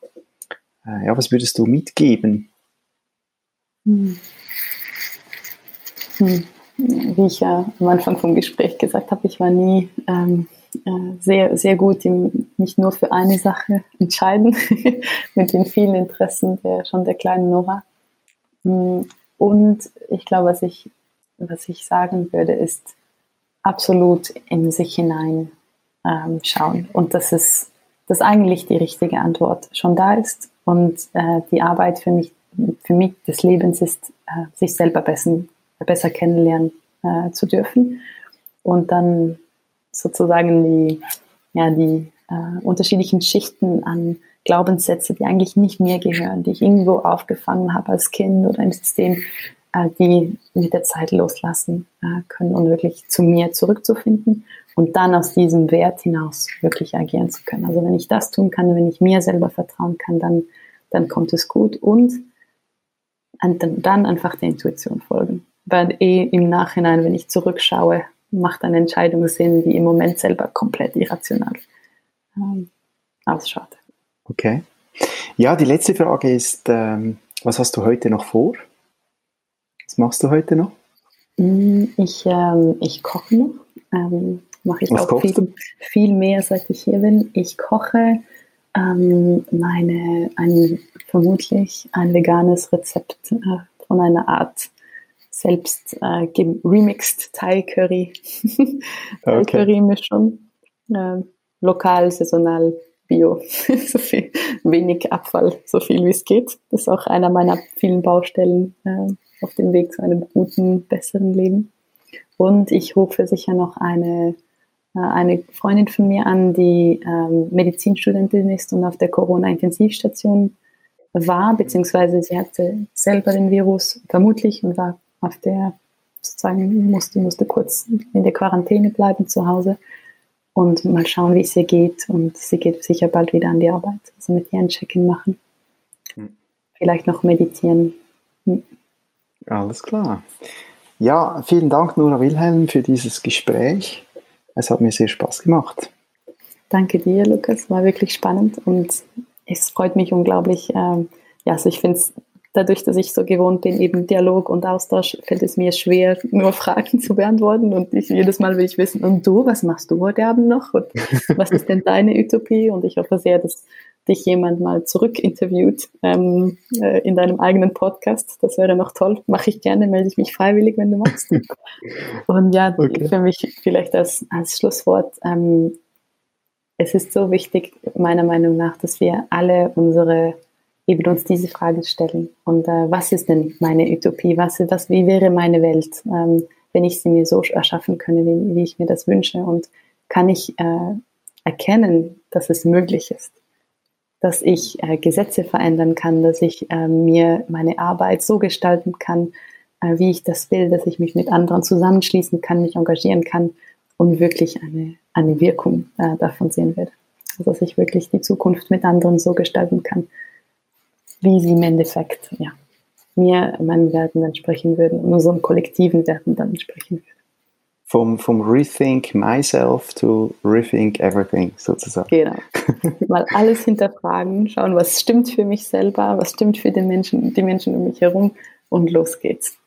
Speaker 2: Äh, ja, was würdest du mitgeben?
Speaker 1: Hm. Hm. Wie ich ja am Anfang vom Gespräch gesagt habe, ich war nie ähm, äh, sehr, sehr gut im nicht nur für eine Sache entscheiden, mit den vielen Interessen der, schon der kleinen Nora. Hm. Und ich glaube, was ich, was ich sagen würde, ist absolut in sich hinein ähm, schauen. Und das ist, dass eigentlich die richtige Antwort schon da ist und äh, die Arbeit für mich für mich des Lebens ist, äh, sich selber besser, besser kennenlernen äh, zu dürfen und dann sozusagen die, ja, die äh, unterschiedlichen Schichten an Glaubenssätze, die eigentlich nicht mir gehören, die ich irgendwo aufgefangen habe als Kind oder im System, äh, die mit der Zeit loslassen äh, können und wirklich zu mir zurückzufinden und dann aus diesem Wert hinaus wirklich agieren zu können. Also wenn ich das tun kann, wenn ich mir selber vertrauen kann, dann, dann kommt es gut und und dann einfach der Intuition folgen. Weil eh im Nachhinein, wenn ich zurückschaue, macht eine Entscheidung Sinn, die im Moment selber komplett irrational ähm, ausschaut.
Speaker 2: Okay. Ja, die letzte Frage ist, ähm, was hast du heute noch vor? Was machst du heute noch?
Speaker 1: Mm, ich, ähm, ich koche noch. Ähm, Mache ich was auch viel, viel mehr, seit ich hier bin. Ich koche ähm, meine, ein, vermutlich ein veganes Rezept äh, von einer Art selbst äh, remixed Thai Curry, Thai Curry Mischung, äh, lokal, saisonal, bio, so viel, wenig Abfall, so viel wie es geht. Das ist auch einer meiner vielen Baustellen äh, auf dem Weg zu einem guten, besseren Leben. Und ich rufe sicher noch eine, eine Freundin von mir an, die ähm, Medizinstudentin ist und auf der Corona-Intensivstation war, beziehungsweise sie hatte selber den Virus vermutlich und war auf der sozusagen musste, musste kurz in der Quarantäne bleiben zu Hause und mal schauen, wie es ihr geht. Und sie geht sicher bald wieder an die Arbeit. Also mit ihr ein Check-in machen. Hm. Vielleicht noch meditieren. Hm.
Speaker 2: Alles klar. Ja, vielen Dank, Nora Wilhelm, für dieses Gespräch. Es hat mir sehr Spaß gemacht.
Speaker 1: Danke dir, Lukas. War wirklich spannend und es freut mich unglaublich. Ähm, ja, also ich finde es dadurch, dass ich so gewohnt bin, eben Dialog und Austausch, fällt es mir schwer, nur Fragen zu beantworten. Und ich, jedes Mal will ich wissen, und du, was machst du heute Abend noch? Und was ist denn deine Utopie? Und ich hoffe sehr, dass dich jemand mal zurückinterviewt ähm, äh, in deinem eigenen Podcast. Das wäre noch toll. Mache ich gerne, melde ich mich freiwillig, wenn du magst. und ja, okay. für mich vielleicht als, als Schlusswort, ähm, es ist so wichtig, meiner Meinung nach, dass wir alle unsere eben uns diese Frage stellen. Und äh, was ist denn meine Utopie? Was, was, wie wäre meine Welt, ähm, wenn ich sie mir so erschaffen könnte, wie, wie ich mir das wünsche? Und kann ich äh, erkennen, dass es möglich ist? Dass ich äh, Gesetze verändern kann, dass ich äh, mir meine Arbeit so gestalten kann, äh, wie ich das will, dass ich mich mit anderen zusammenschließen kann, mich engagieren kann und wirklich eine, eine Wirkung äh, davon sehen werde. Also dass ich wirklich die Zukunft mit anderen so gestalten kann, wie sie im Endeffekt ja, mir meinen Werten entsprechen würden und unseren kollektiven Werten dann entsprechen würden.
Speaker 2: Vom, vom Rethink Myself to Rethink Everything sozusagen.
Speaker 1: Genau. Mal alles hinterfragen, schauen, was stimmt für mich selber, was stimmt für den Menschen, die Menschen um mich herum und los geht's.